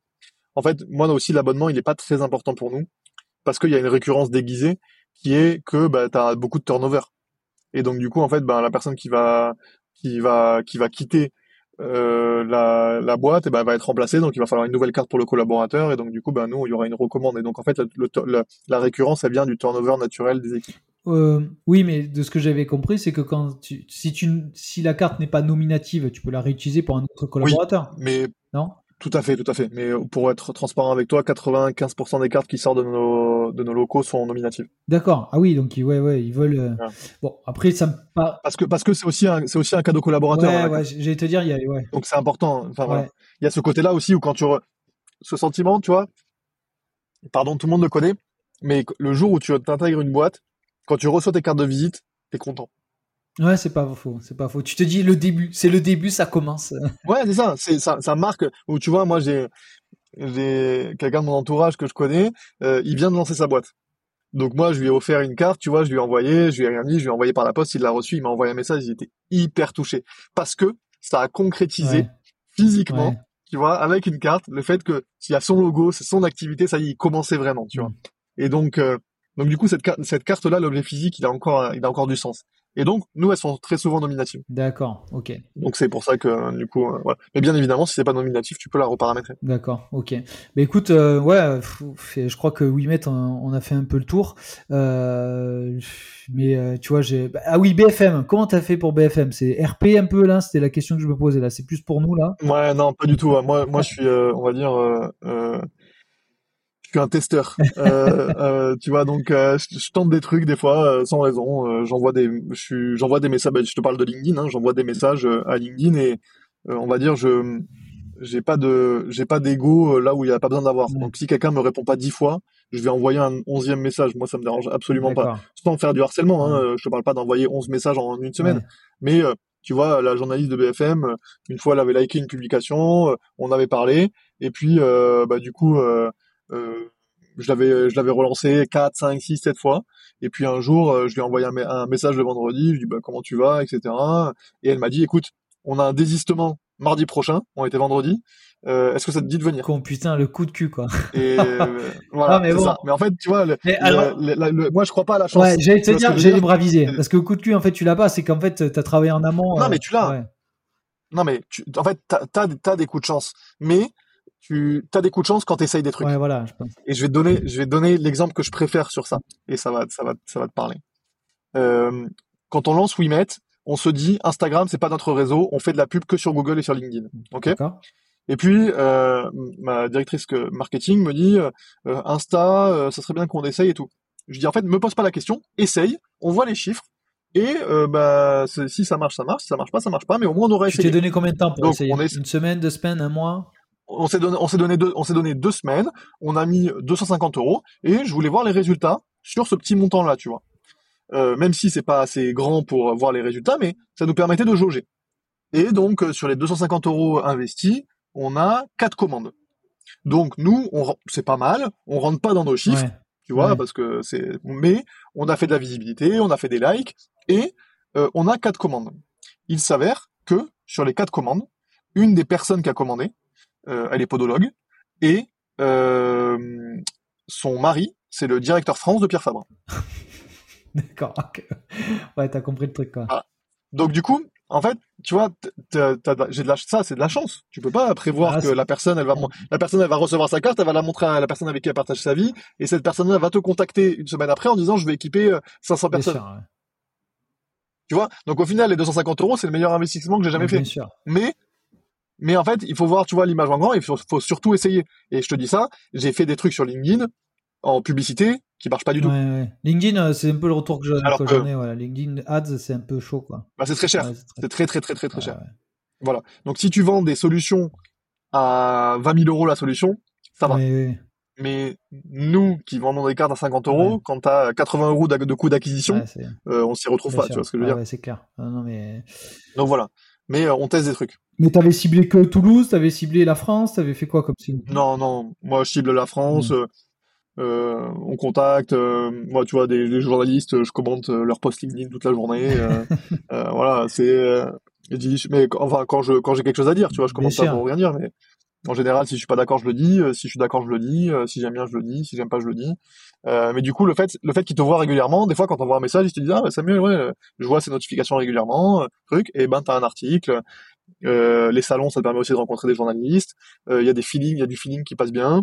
B: En fait, moi aussi, l'abonnement, il n'est pas très important pour nous, parce qu'il y a une récurrence déguisée qui est que bah, tu as beaucoup de turnover. Et donc du coup, en fait, ben, la personne qui va qui va qui va quitter euh, la, la boîte, et ben, va être remplacée. Donc il va falloir une nouvelle carte pour le collaborateur. Et donc du coup, ben, nous, il y aura une recommande. Et donc en fait, la récurrence, elle vient du turnover naturel des équipes.
A: Euh, oui, mais de ce que j'avais compris, c'est que quand tu, si tu, si la carte n'est pas nominative, tu peux la réutiliser pour un autre collaborateur.
B: Oui, mais non? Tout à fait, tout à fait. Mais euh, pour être transparent avec toi, 95% des cartes qui sortent de nos, de nos locaux sont nominatives.
A: D'accord. Ah oui, donc ouais, ouais, ils veulent. Euh, bon, après ça me pas.
B: Parce que parce que c'est aussi un c'est aussi un cadeau collaborateur.
A: Ouais, ouais. J'allais te dire, il y a ouais.
B: Donc c'est important. Enfin voilà. Il y a ce côté-là aussi où quand tu ce sentiment, tu vois. Pardon, tout le monde le connaît, mais le jour où tu intègres une boîte, quand tu reçois tes cartes de visite, t'es content.
A: Ouais, c'est pas faux, c'est pas faux. Tu te dis le début, c'est le début, ça commence.
B: Ouais, c'est ça, c'est ça, ça marque. Où tu vois, moi j'ai j'ai quelqu'un de mon entourage que je connais, euh, il vient de lancer sa boîte. Donc moi, je lui ai offert une carte, tu vois, je lui ai envoyé, je lui ai rien dit, je lui ai envoyé par la poste, il l'a reçu, il m'a envoyé un message, il était hyper touché parce que ça a concrétisé physiquement, tu vois, avec une carte, le fait que s'il y a son logo, c'est son activité, ça y est, il commençait vraiment, tu vois. Mm. Et donc euh, Donc du coup, cette, cette carte-là, l'objet physique, il a encore, il a encore du sens. Et donc, nous, elles sont très souvent nominatives.
A: D'accord, ok.
B: Donc c'est pour ça que du coup, euh, voilà. Mais bien évidemment, si c'est pas nominatif, tu peux la reparamétrer.
A: D'accord, ok. Mais écoute, euh, ouais, je crois que Wimet, on, a fait un peu le tour. Euh, mais tu vois, j'ai. Ah oui, BFM. Comment t'as fait pour BFM C'est RP un peu là? C'était la question que je me posais là. C'est plus pour nous là?
B: Ouais, non, pas du tout. Moi, moi, je suis, on va dire suis un testeur. Euh, euh, tu vois, donc euh, je, tente des trucs des fois sans raison. j'envoie des, j'envoie des messages. Bah, je te parle de LinkedIn. Hein, j'envoie des messages à LinkedIn et on va dire je j'ai pas de j'ai pas d'ego là où il y a pas besoin d'avoir. Donc si quelqu'un me répond pas dix fois, je vais envoyer un onzième message. Moi, ça me dérange absolument pas. Sans faire du harcèlement. Hein, je te parle pas d'envoyer onze messages en une semaine, mais tu vois, la journaliste de BFM, une fois, elle avait liké une publication, on avait parlé, et puis, bah, du coup, euh, je l'avais je l'avais relancé 4, 5, 6, 7 fois. Et puis un jour, euh, je lui ai envoyé un, message le vendredi, je lui ai dit bah, comment tu vas, etc. Et elle m'a dit écoute, on a un désistement mardi prochain, on était vendredi. Euh, est-ce que ça te dit de venir?
A: Con, putain, le coup de cul, quoi.
B: Et voilà, mais, bon. mais en fait, tu vois, moi, je crois pas à la chance.
A: Ouais, j'allais te dire, j'allais me raviser. Parce que le coup de cul, en fait, tu l'as pas, c'est qu'en fait, tu as travaillé en amont.
B: Non, mais tu l'as. Non, mais tu, en fait, t'as as, des coups de chance. Mais tu as des coups de chance quand tu essayes des trucs.
A: Ouais, voilà, je pense.
B: Et je vais te donner, je vais donner l'exemple que je préfère sur ça. Et ça va, ça va, ça va te parler. Euh, quand on lance Wimet, on se dit Instagram, c'est pas notre réseau, on fait de la pub que sur Google et sur LinkedIn. Ok? Et puis euh, ma directrice marketing me dit euh, Insta, ça serait bien qu'on essaye et tout. Je dis en fait, me pose pas la question, essaye, on voit les chiffres. Et euh, bah si ça marche, ça marche. Si ça marche pas, ça marche pas. Mais au moins on aurait essayé.
A: Tu t'es donné combien de temps pour essayer? Une semaine, deux semaines, un mois?
B: On s'est donné, on s'est donné deux, on s'est donné deux semaines, on a mis 250 euros et je voulais voir les résultats sur ce petit montant là, tu vois. Euh, même si c'est pas assez grand pour voir les résultats, mais ça nous permettait de jauger. Et donc euh, sur les 250 euros investis, on a quatre commandes. Donc nous, on, c'est pas mal, on rentre pas dans nos chiffres, tu vois, parce que c'est, mais on a fait de la visibilité, on a fait des likes et euh, on a quatre commandes. Il s'avère que sur les quatre commandes, une des personnes qui a commandé, elle est podologue, et euh, son mari, c'est le directeur France de Pierre Fabre.
A: D'accord. Ouais, t'as compris le truc quoi.
B: Ah. Donc du coup, en fait, tu vois, j'ai de la, ça, c'est de la chance. Tu peux pas prévoir ah, que la personne, elle va, la personne, elle va recevoir sa carte, elle va la montrer à la personne avec qui elle partage sa vie, et cette personne-là va te contacter une semaine après en disant, je vais équiper 500 euh, personnes. Tu vois, donc au final, les 250 euros, c'est le meilleur investissement que j'ai jamais fait. Mais mais en fait, il faut voir, tu vois, l'image en grand, il faut, surtout essayer. Et je te dis ça, j'ai fait des trucs sur LinkedIn en publicité qui marchent pas du tout.
A: LinkedIn, euh, c'est un peu le retour que j'en ai. Voilà. LinkedIn Ads, c'est un peu chaud, quoi.
B: Bah, c'est très cher. c'est très... très, très, très, très, cher. Voilà. Donc, si tu vends des solutions à 20 000 euros la solution, ça va. Mais nous, qui vendons des cartes à 50 euros, quand tu as 80 euros de coût d'acquisition, euh, on s'y retrouve pas. Tu vois ce que je veux dire
A: c'est clair. non, mais...
B: Donc voilà mais euh, on teste des trucs.
A: Mais t'avais ciblé que Toulouse, t'avais ciblé la France, t'avais fait quoi comme cible?
B: Non, non, moi je cible la France. Hmm. Euh, on contacte, euh, moi tu vois des, journalistes, je commente leur post LinkedIn toute la journée. voilà, c'est. mais enfin quand je quand j'ai quelque chose à dire, tu vois, je commente pas pour rien dire, mais en général, si je suis pas d'accord, je le dis. si je suis d'accord, je le dis. si j'aime bien, je le dis. Si j'aime pas, je le dis. Euh, mais du coup, le fait, le fait qu'ils te voient régulièrement, des fois, quand on voit un message, ils te disent ah bah, Samuel, ouais, je vois ces notifications régulièrement, euh, truc, et ben t'as un article. Euh, les salons, ça te permet aussi de rencontrer des journalistes. Il y a des feelings, il y a du feeling qui passe bien.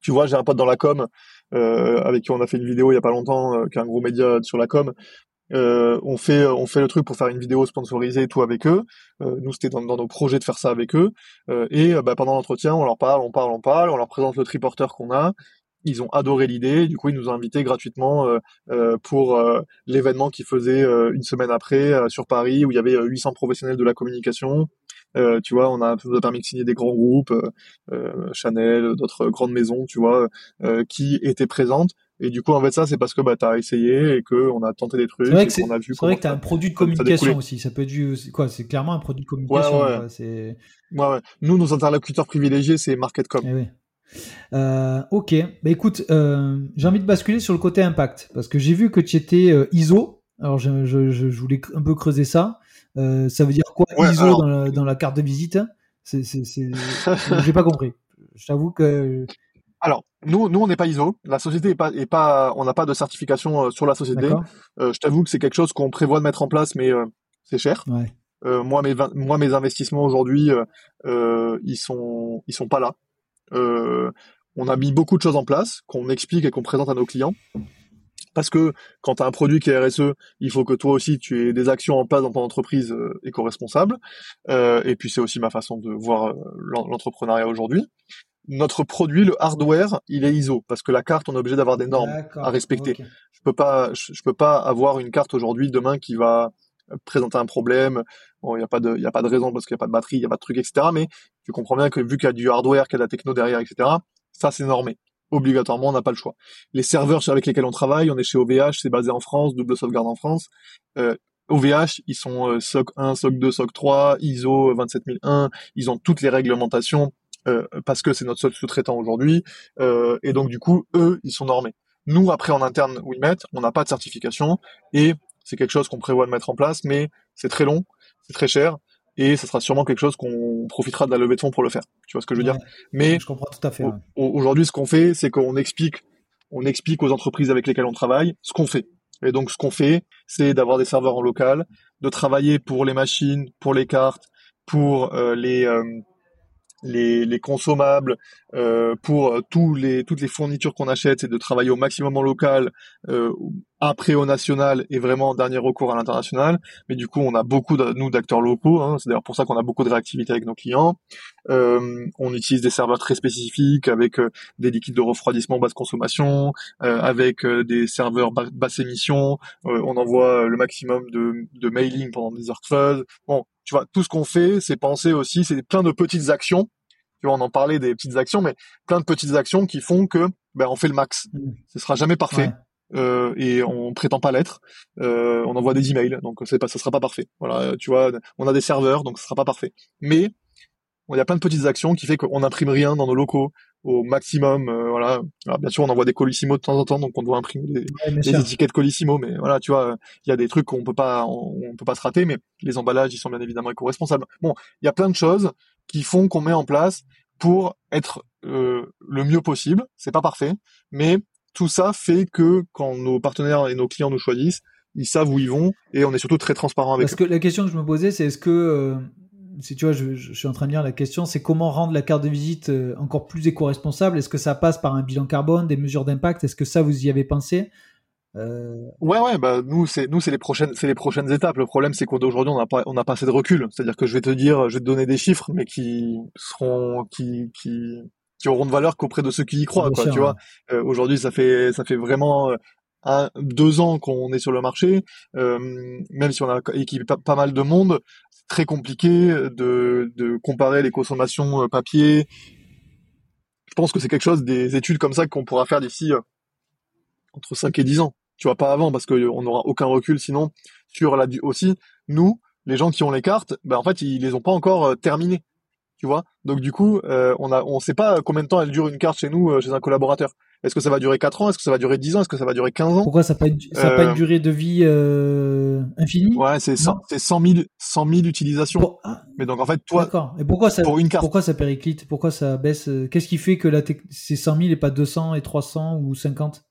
B: Tu vois, j'ai un pote dans la com avec qui on a fait une vidéo il y a pas longtemps, qui est un gros média sur la com. on fait on fait le truc pour faire une vidéo sponsorisée et tout avec eux. nous c'était dans, dans, nos projets de faire ça avec eux. et bah, pendant l'entretien, on leur parle, on parle, on parle, on leur présente le triporteur qu'on a ils ont adoré l'idée. Du coup, ils nous ont invités gratuitement euh, euh, pour euh, l'événement qu'ils faisaient une semaine après sur Paris, où il y avait 800 professionnels de la communication. tu vois, on a, nous a permis de signer des grands groupes, Chanel, d'autres grandes maisons, tu vois, qui étaient présentes. Et du coup, en fait, ça, c'est parce que bah, tu as essayé et que on a tenté des trucs.
A: C'est vrai que c'est un produit de communication aussi. Ça peut être quoi C'est clairement un produit de communication.
B: Ouais, ouais. ouais, Nous, nos interlocuteurs privilégiés, c'est Marketcom.
A: Eh oui. Euh, ok, bah écoute, euh, j'ai envie de basculer sur le côté impact parce que j'ai vu que tu étais euh, ISO. Alors je, je, je, voulais un peu creuser ça. ça veut dire quoi ISO dans, la, dans, la, carte de visite? C'est, J'ai pas compris. Je t'avoue que
B: Alors, nous, nous, on n'est pas ISO. La société est pas, est pas, on n'a pas de certification sur la société. Je t'avoue que c'est quelque chose qu'on prévoit de mettre en place, mais c'est cher. Ouais. Moi, mes moi, mes investissements aujourd'hui, ils sont, ils sont pas là. On a mis beaucoup de choses en place qu'on explique et qu'on présente à nos clients. Parce que quand tu as un produit qui est RSE, il faut que toi aussi tu aies des actions en place dans ton entreprise éco-responsable. et puis c'est aussi ma façon de voir l'entrepreneuriat aujourd'hui. Notre produit, le hardware, il est ISO parce que la carte, on est obligé d'avoir des normes à respecter. Je peux pas, je, peux pas avoir une carte aujourd'hui demain qui va présenter un problème. Bon, il n'y a pas de, y a pas de raison parce qu'il n'y a pas de batterie, il n'y a pas de truc, etc. Mais tu comprends bien que vu qu'il y a du hardware, qu'il y a de la techno derrière, etc. Ça, c'est normé. Obligatoirement, on n'a pas le choix. Les serveurs avec lesquels on travaille, on est chez OVH, c'est basé en France, double sauvegarde en France. Euh, OVH, ils sont SOC 1, SOC 2, SOC 3, ISO 27001, ils ont toutes les réglementations euh, parce que c'est notre seul sous-traitant aujourd'hui. Euh, et donc du coup, eux, ils sont normés. Nous, après en interne, WeMet, on n'a pas de certification et c'est quelque chose qu'on prévoit de mettre en place, mais c'est très long, c'est très cher, et ce sera sûrement quelque chose qu'on profitera de la levée de fonds pour le faire. Tu vois ce que je veux dire
A: Mais je comprends tout à fait.
B: Aujourd'hui, ce qu'on fait, c'est qu'on explique, on explique aux entreprises avec lesquelles on travaille ce qu'on fait. Et donc, ce qu'on fait, c'est d'avoir des serveurs en local, de travailler pour les machines, pour les cartes, pour euh, les euh, les, les consommables, euh, pour euh, tous les, toutes les fournitures qu'on achète, c'est de travailler au maximum en local, euh, après au national et vraiment en dernier recours à l'international. Mais du coup, on a beaucoup de, nous d'acteurs locaux. Hein, c'est d'ailleurs pour ça qu'on a beaucoup de réactivité avec nos clients. Euh, on utilise des serveurs très spécifiques avec euh, des liquides de refroidissement basse consommation, avec des serveurs basse émission. on envoie le maximum de, de mailing pendant des heures creuses. Bon, tu vois, tout ce qu'on fait, c'est penser aussi, c'est plein de petites actions. Tu vois, on en parlait des petites actions, mais plein de petites actions qui font que ben, on fait le max. Mmh. Ce sera jamais parfait. Euh, et on prétend pas l'être. Euh, on envoie des emails, donc c'est pas, ça sera pas parfait. Voilà, tu vois, on a des serveurs, donc ce sera pas parfait. Mais il y a plein de petites actions qui fait qu'on n'imprime rien dans nos locaux au maximum. Euh, voilà. Alors, bien sûr, on envoie des Colissimo de temps en temps, donc on doit imprimer des, étiquettes Colissimo. Mais voilà, tu vois, il y a des trucs qu'on peut pas, on, peut pas se rater. Mais les emballages, ils sont bien évidemment éco-responsables. Bon, il y a plein de choses qui font qu'on met en place pour être euh, le mieux possible. C'est pas parfait, mais tout ça fait que quand nos partenaires et nos clients nous choisissent, ils savent où ils vont et on est surtout très transparent avec
A: Parce que la question que je me posais, c'est est-ce que, euh, si tu vois, je, suis en train de lire la question, c'est comment rendre la carte de visite euh, encore plus éco-responsable? Est-ce que ça passe par un bilan carbone, des mesures d'impact? Est-ce que ça, vous y avez pensé?
B: Euh... Ouais, ouais, bah nous c'est nous c'est les prochaines c'est les prochaines étapes. Le problème c'est qu'aujourd'hui on n'a pas on n'a pas assez de recul. C'est-à-dire que je vais te dire, je vais te donner des chiffres, mais qui seront qui qui qui auront de valeur qu'auprès de ceux qui y croient. Quoi, tu vois, euh, aujourd'hui, ça fait ça fait vraiment un, deux ans qu'on est sur le marché. Euh, même si on a équipé pas, mal de monde, c'est très compliqué de, de comparer les consommations euh, papier. Je pense que c'est quelque chose des études comme ça qu'on pourra faire d'ici entre 5 et 10 ans. Tu vois, pas avant, parce qu'on n'aura aucun recul sinon sur la aussi. Nous, les gens qui ont les cartes, ben en fait, ils les ont pas encore terminées tu vois? Donc du coup, euh, on a, on sait pas combien de temps elle dure une carte chez nous, euh, chez un collaborateur. Est-ce que ça va durer 4 ans? Est-ce que ça va durer 10 ans? Est-ce que ça va durer 15 ans?
A: Pourquoi ça n'a pas, pas une euh, durée de vie euh, infinie?
B: Ouais, c'est 100, 100 000, 100 000 utilisations. Ah. Mais donc en fait, toi,
A: D'accord. Et pourquoi ça, pour une carte... pourquoi ça périclite? Pourquoi ça baisse Qu'est-ce qui fait que la c'est 100 000 et pas 200 et 300 ou 50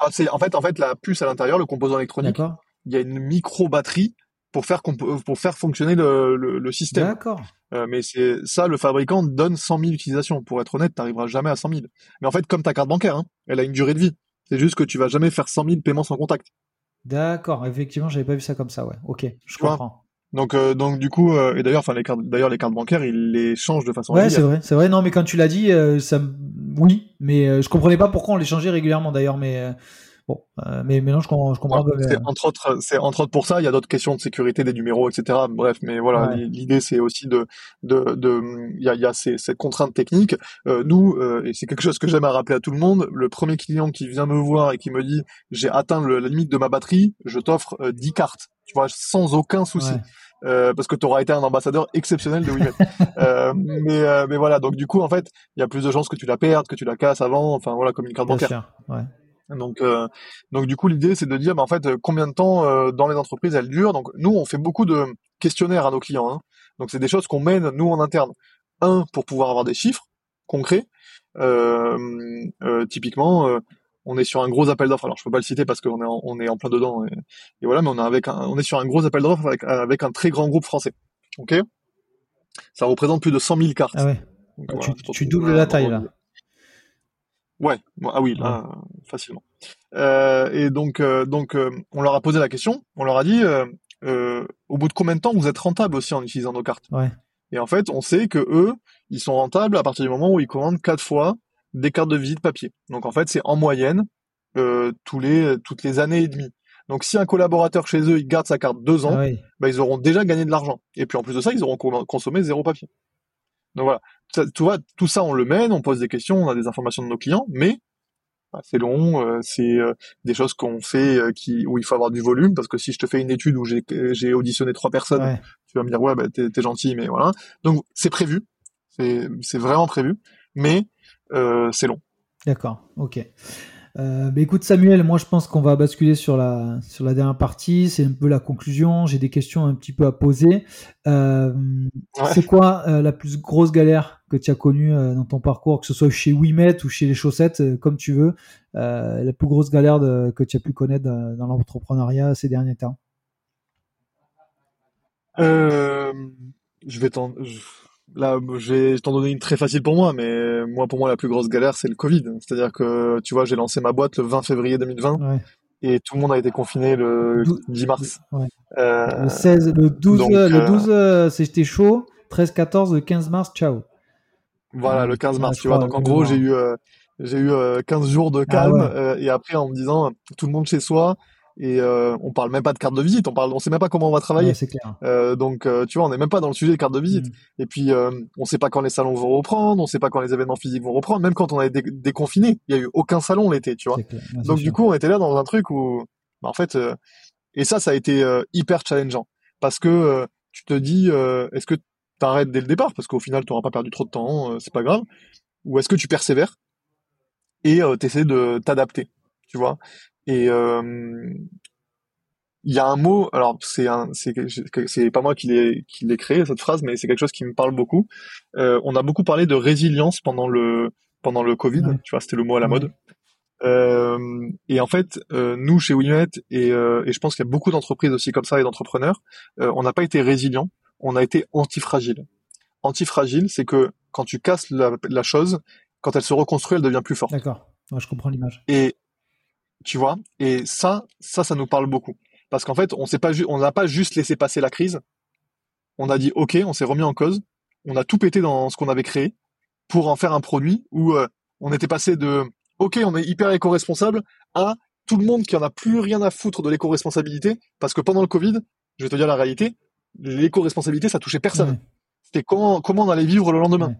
B: ah, c'est en fait, en fait, la puce à l'intérieur, le composant électronique, il y a une micro batterie pour faire pour faire fonctionner le, le, système.
A: D'accord.
B: Euh, mais c'est ça, le fabricant donne 100 000 utilisations. Pour être honnête, t'arriveras jamais à 100 000. Mais en fait, comme ta carte bancaire, hein, elle a une durée de vie. C'est juste que tu vas jamais faire 100 000 paiements sans contact.
A: D'accord, effectivement, j'avais pas vu ça comme ça, ouais. Ok, je comprends.
B: Donc, euh, donc du coup, euh, et d'ailleurs, enfin les cartes, d'ailleurs les cartes bancaires, ils les changent de façon.
A: Ouais, c'est vrai, c'est vrai. Non, mais quand tu l'as dit, ça, oui, mais je comprenais pas pourquoi on les changeait régulièrement d'ailleurs, mais Bon, euh, mais maintenant je comprends. Je comprends
B: c'est entre autres, c'est entre autres pour ça. Il y a d'autres questions de sécurité des numéros, etc. Bref, mais voilà, l'idée c'est aussi de, de, de, il y a, y a ces, cette contrainte technique. Euh, nous, euh, et c'est quelque chose que j'aime à rappeler à tout le monde. Le premier client qui vient me voir et qui me dit j'ai atteint la limite de ma batterie, je t'offre 10 cartes. Tu vois, sans aucun souci. Euh, parce que tu auras été un ambassadeur exceptionnel de Wimet. euh, mais, mais voilà, donc du coup, en fait, il y a plus de chances que tu la perdes, que tu la casses avant, enfin voilà, comme une carte bancaire. ouais. Donc, euh, donc du coup, l'idée c'est de dire, bah, en fait, combien de temps euh, dans les entreprises elles durent. Donc, nous, on fait beaucoup de questionnaires à nos clients. Hein. Donc, c'est des choses qu'on mène nous en interne. Un pour pouvoir avoir des chiffres concrets, typiquement, on est sur un gros appel d'offres. Alors je peux pas le citer parce qu'on est en, on est en plein dedans. Et, voilà, mais on est avec on est sur un gros appel d'offres avec, avec un très grand groupe français. Ok? Ça représente plus de 100 000 cartes.
A: Ah ouais. tu, doubles la taille là.
B: Ouais, ah oui, là, facilement. Euh, et donc, euh, donc, euh, on leur a posé la question. On leur a dit, au bout de combien de temps vous êtes rentable aussi en utilisant nos cartes?
A: Ouais.
B: Et en fait, on sait que eux, ils sont rentables à partir du moment où ils commandent quatre fois des cartes de visite papier. Donc en fait, c'est en moyenne tous les toutes les années et demie. Donc si un collaborateur chez eux, il garde sa carte deux ans, ah bah, ils auront déjà gagné de l'argent. Et puis en plus de ça, ils auront consommé zéro papier. Donc voilà, tu vois, tout ça on le mène, on pose des questions, on a des informations de nos clients, mais bah, c'est long, euh, c'est euh, des choses qu'on fait euh, qui où il faut avoir du volume parce que si je te fais une étude où j'ai auditionné trois personnes, tu vas me dire ouais bah t'es gentil, mais voilà. Donc c'est prévu, c'est c'est vraiment prévu, mais c'est long.
A: D'accord, ok. Euh, bah, écoute Samuel, moi je pense qu'on va basculer sur la sur la dernière partie. C'est un peu la conclusion. J'ai des questions un petit peu à poser. Euh, C'est quoi euh, la plus grosse galère que tu as connue dans ton parcours, que ce soit chez Wimet ou chez les chaussettes, comme tu veux, la plus grosse galère que tu as pu connaître dans, l'entrepreneuriat ces derniers temps?
B: Je vais t'en Là, je vais t'en donner une très facile pour moi, mais moi, pour moi, la plus grosse galère, c'est le Covid. C'est-à-dire que, tu vois, j'ai lancé ma boîte le 20 février 2020 et tout le monde a été confiné le 10 mars.
A: Euh, le 16, le 12, le 12 euh, euh, c'était chaud. 13, 14, le 15 mars, ciao.
B: Voilà, le 15 mars, tu vois. Donc, en gros, j'ai eu, j'ai eu 15 jours de ah calme et après, en me disant, tout le monde chez soi, et euh, on parle même pas de carte de visite, on parle, on sait même pas comment on va travailler.
A: c'est clair.
B: Euh, donc euh, tu vois, on n'est même pas dans le sujet des cartes de visite. Mm. Et puis euh, on sait pas quand les salons vont reprendre, on sait pas quand les événements physiques vont reprendre. Même quand on a été déconfiné, il y a eu aucun salon l'été, tu vois. donc du coup, on était là dans un truc où, bah, en fait, et ça, ça a été hyper challengeant parce que tu te dis, est-ce que t'arrêtes dès le départ? Parce qu'au final, tu n'auras pas perdu trop de temps, c'est pas grave, ou est-ce que tu persévères et tu essaies de t'adapter, tu vois? Et euh, il y a un mot, alors c'est un, c'est c'est pas moi qui l'ai qui l'ai créé cette phrase, mais c'est quelque chose qui me parle beaucoup. Euh, on a beaucoup parlé de résilience pendant le pendant le Covid, tu vois, c'était le mot à la mode. Euh, et en fait, euh, nous chez Wimet et, et je pense qu'il y a beaucoup d'entreprises aussi comme ça et d'entrepreneurs, on n'a pas été résilient, on a été antifragile. Antifragile, c'est que quand tu casses la, la, chose, quand elle se reconstruit, elle devient plus forte.
A: D'accord, je comprends l'image.
B: Et tu vois. Et ça, ça, ça nous parle beaucoup. Parce qu'en fait, on s'est pas, on n'a pas juste laissé passer la crise. On a dit, OK, on s'est remis en cause. On a tout pété dans ce qu'on avait créé pour en faire un produit où euh, on était passé de, OK, on est hyper éco-responsable à tout le monde qui en a plus rien à foutre de l'éco-responsabilité. Parce que pendant le Covid, je vais te dire la réalité, l'éco-responsabilité, ça touchait personne. C'était comment, comment on allait vivre le lendemain.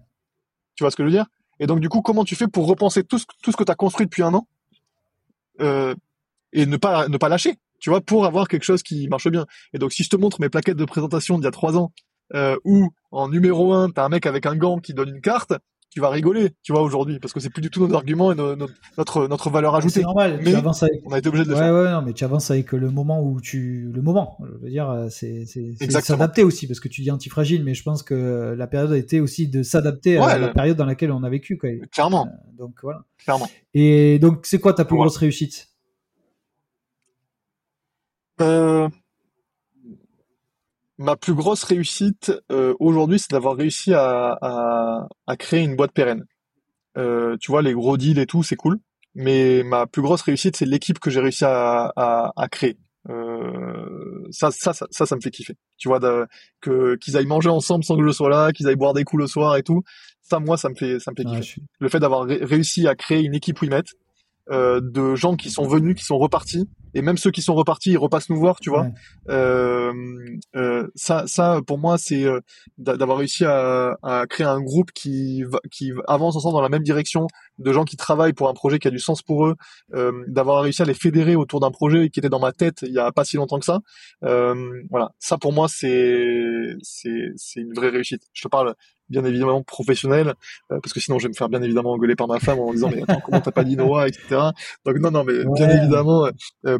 B: Tu vois ce que je veux dire? Et donc, du coup, comment tu fais pour repenser tout ce, tout ce que tu as construit depuis un an euh, et ne pas ne pas lâcher, tu vois, pour avoir quelque chose qui marche bien. Et donc si je te montre mes plaquettes de présentation d'il y a trois ans, euh, où en numéro un t'as un mec avec un gant qui donne une carte, tu vas rigoler, tu vois, aujourd'hui, parce que c'est plus du tout notre argument et notre, notre valeur ajoutée. C'est
A: normal,
B: mais tu avances avec... on a été obligé de le
A: faire. Ouais, non, mais tu avances avec le moment où tu, le moment, je veux dire, euh, c'est, s'adapter aussi, parce que tu dis antifragile, mais je pense que la période a été aussi de s'adapter à la période dans laquelle on a vécu, quoi.
B: Clairement.
A: Euh, donc, voilà.
B: Clairement.
A: Et donc, c'est quoi ta plus grosse réussite?
B: Euh, ma plus grosse réussite euh, aujourd'hui, c'est d'avoir réussi à, à, à, créer une boîte pérenne. Euh, tu vois, les gros deals et tout, c'est cool. Mais ma plus grosse réussite, c'est l'équipe que j'ai réussi à, à, à créer. Euh, ça, ça, ça, ça, ça, me fait kiffer. Tu vois, que qu'ils aillent manger ensemble sans que je sois là, qu'ils aillent boire des coups le soir et tout. Ça, moi, ça me fait, ça me fait kiffer. Le fait d'avoir réussi à créer une équipe Wimet, euh, de gens qui sont venus, qui sont repartis, et même ceux qui sont repartis, ils repassent nous voir, tu vois. Euh, euh, ça, ça, pour moi, c'est euh, d'avoir réussi à, à, créer un groupe qui, qui avance ensemble dans la même direction, de gens qui travaillent pour un projet qui a du sens pour eux, euh, d'avoir réussi à les fédérer autour d'un projet qui était dans ma tête il y a pas si longtemps que ça. voilà, ça pour moi, c'est c'est c'est une vraie réussite. Je te parle bien évidemment professionnel, parce que sinon je vais me faire bien évidemment engueuler par ma femme en disant mais attends comment t'as pas dit Noah, etc. Donc non non mais bien évidemment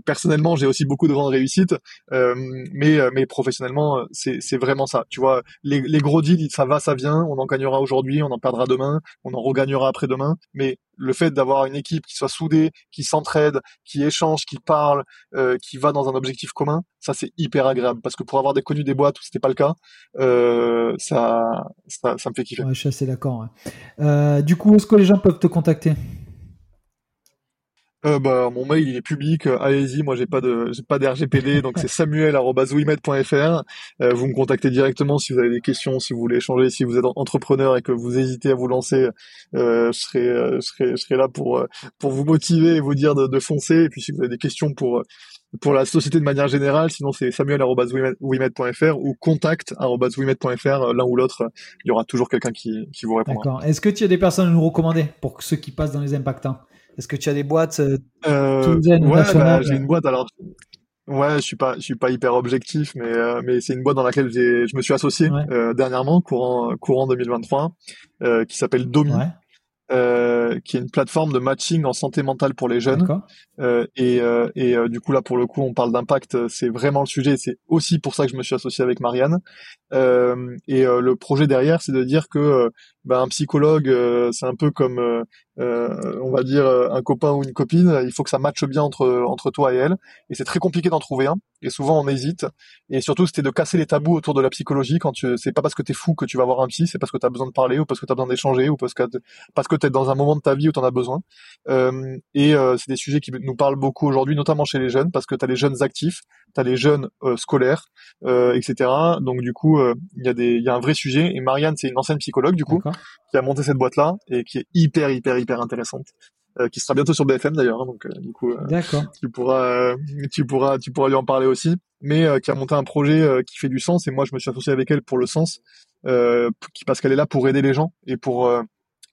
B: personnellement j'ai aussi beaucoup de grandes réussites, mais mais professionnellement c'est c'est vraiment ça. Tu vois les les gros deals ça va ça vient, on en gagnera aujourd'hui, on en perdra demain, on en regagnera après-demain, mais le fait d'avoir une équipe qui soit soudée, qui s'entraide, qui échange, qui parle, euh, qui va dans un objectif commun, ça c'est hyper agréable parce que pour avoir connu des boîtes où c'était pas le cas, euh, ça, ça, ça me fait kiffer.
A: Ouais, je suis assez d'accord. Euh, du coup, est-ce que les gens peuvent te contacter?
B: Euh, bah, mon mail il est public, euh, allez-y, moi j'ai pas de j'ai pas d'RGPD, donc c'est samuel@wimet.fr. Euh, vous me contactez directement si vous avez des questions, si vous voulez échanger, si vous êtes entrepreneur et que vous hésitez à vous lancer, euh, je serai je serai je serai là pour pour vous motiver et vous dire de, de foncer. Et puis si vous avez des questions pour pour la société de manière générale, sinon c'est samuel@wimet.fr ou contact@wimet.fr, l'un ou l'autre, il y aura toujours quelqu'un qui qui vous répondra.
A: D'accord. Est-ce que tu as des personnes à nous recommander pour ceux qui passent dans les impactants est-ce que tu as des boîtes euh,
B: euh Ouais, bah, j'ai une boîte. Alors, ouais, je suis pas, je suis pas hyper objectif, mais euh, mais c'est une boîte dans laquelle je me suis associé euh, dernièrement, courant courant 2023, euh, qui s'appelle Domi. Euh, qui est une plateforme de matching en santé mentale pour les jeunes. Euh, et, euh, et du coup là pour le coup on parle d'impact, c'est vraiment le sujet. C'est aussi pour ça que je me suis associé avec Marianne. et le projet derrière, c'est de dire que ben, un psychologue, c'est un peu comme euh, on va dire euh, un copain ou une copine, il faut que ça matche bien entre entre toi et elle. Et c'est très compliqué d'en trouver un. Et souvent on hésite. Et surtout c'était de casser les tabous autour de la psychologie. Quand tu, c'est pas parce que t'es fou que tu vas voir un psy, c'est parce que t'as besoin de parler ou parce que t'as besoin d'échanger ou parce que parce que t'es dans un moment de ta vie où t'en as besoin. Euh, et euh, c'est des sujets qui nous parlent beaucoup aujourd'hui, notamment chez les jeunes, parce que t'as les jeunes actifs, t'as les jeunes scolaires, etc. Donc du coup il y a des il y a un vrai sujet. Et Marianne c'est une ancienne psychologue du coup qui a monté cette boîte là et qui est hyper hyper hyper intéressante. Euh, qui sera bientôt sur BFM d'ailleurs, hein, donc euh, du coup, euh, tu pourras, tu pourras, tu pourras lui en parler aussi. Mais qui a monté un projet qui fait du sens et moi je me suis associé avec elle pour le sens, qui parce qu'elle est là pour aider les gens et pour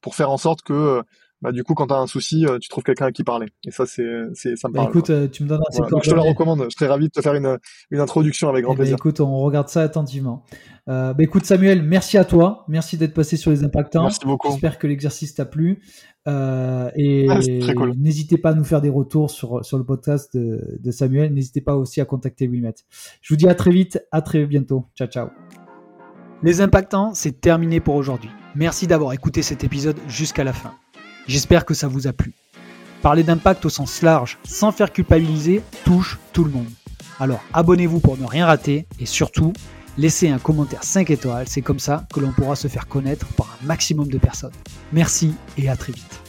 B: pour faire en sorte que bah du coup quand tu as un souci tu trouves quelqu'un à qui parler. Et ça c'est c'est ça me bah,
A: parle écoute tu me donnes
B: un donc je te la recommande. Je serais ravi de te faire une, une introduction avec grand eh ben, plaisir.
A: écoute on regarde ça attentivement. Euh, bah, écoute Samuel merci à toi. Merci d'être passé sur les impactants.
B: Merci beaucoup.
A: J'espère que l'exercice t'a plu. Euh, et ah, n'hésitez pas à nous faire des retours sur sur le podcast de, de Samuel. N'hésitez pas aussi à contacter Wimet je vous dis à très vite. À très bientôt. Ciao ciao. Les impactants c'est terminé pour aujourd'hui. Merci d'avoir écouté cet épisode jusqu'à la fin J'espère que ça vous a plu. Parler d'impact au sens large, sans faire culpabiliser, touche tout le monde. Alors abonnez-vous pour ne rien rater et surtout, laissez un commentaire 5 étoiles, c'est comme ça que l'on pourra se faire connaître par un maximum de personnes. Merci et à très vite.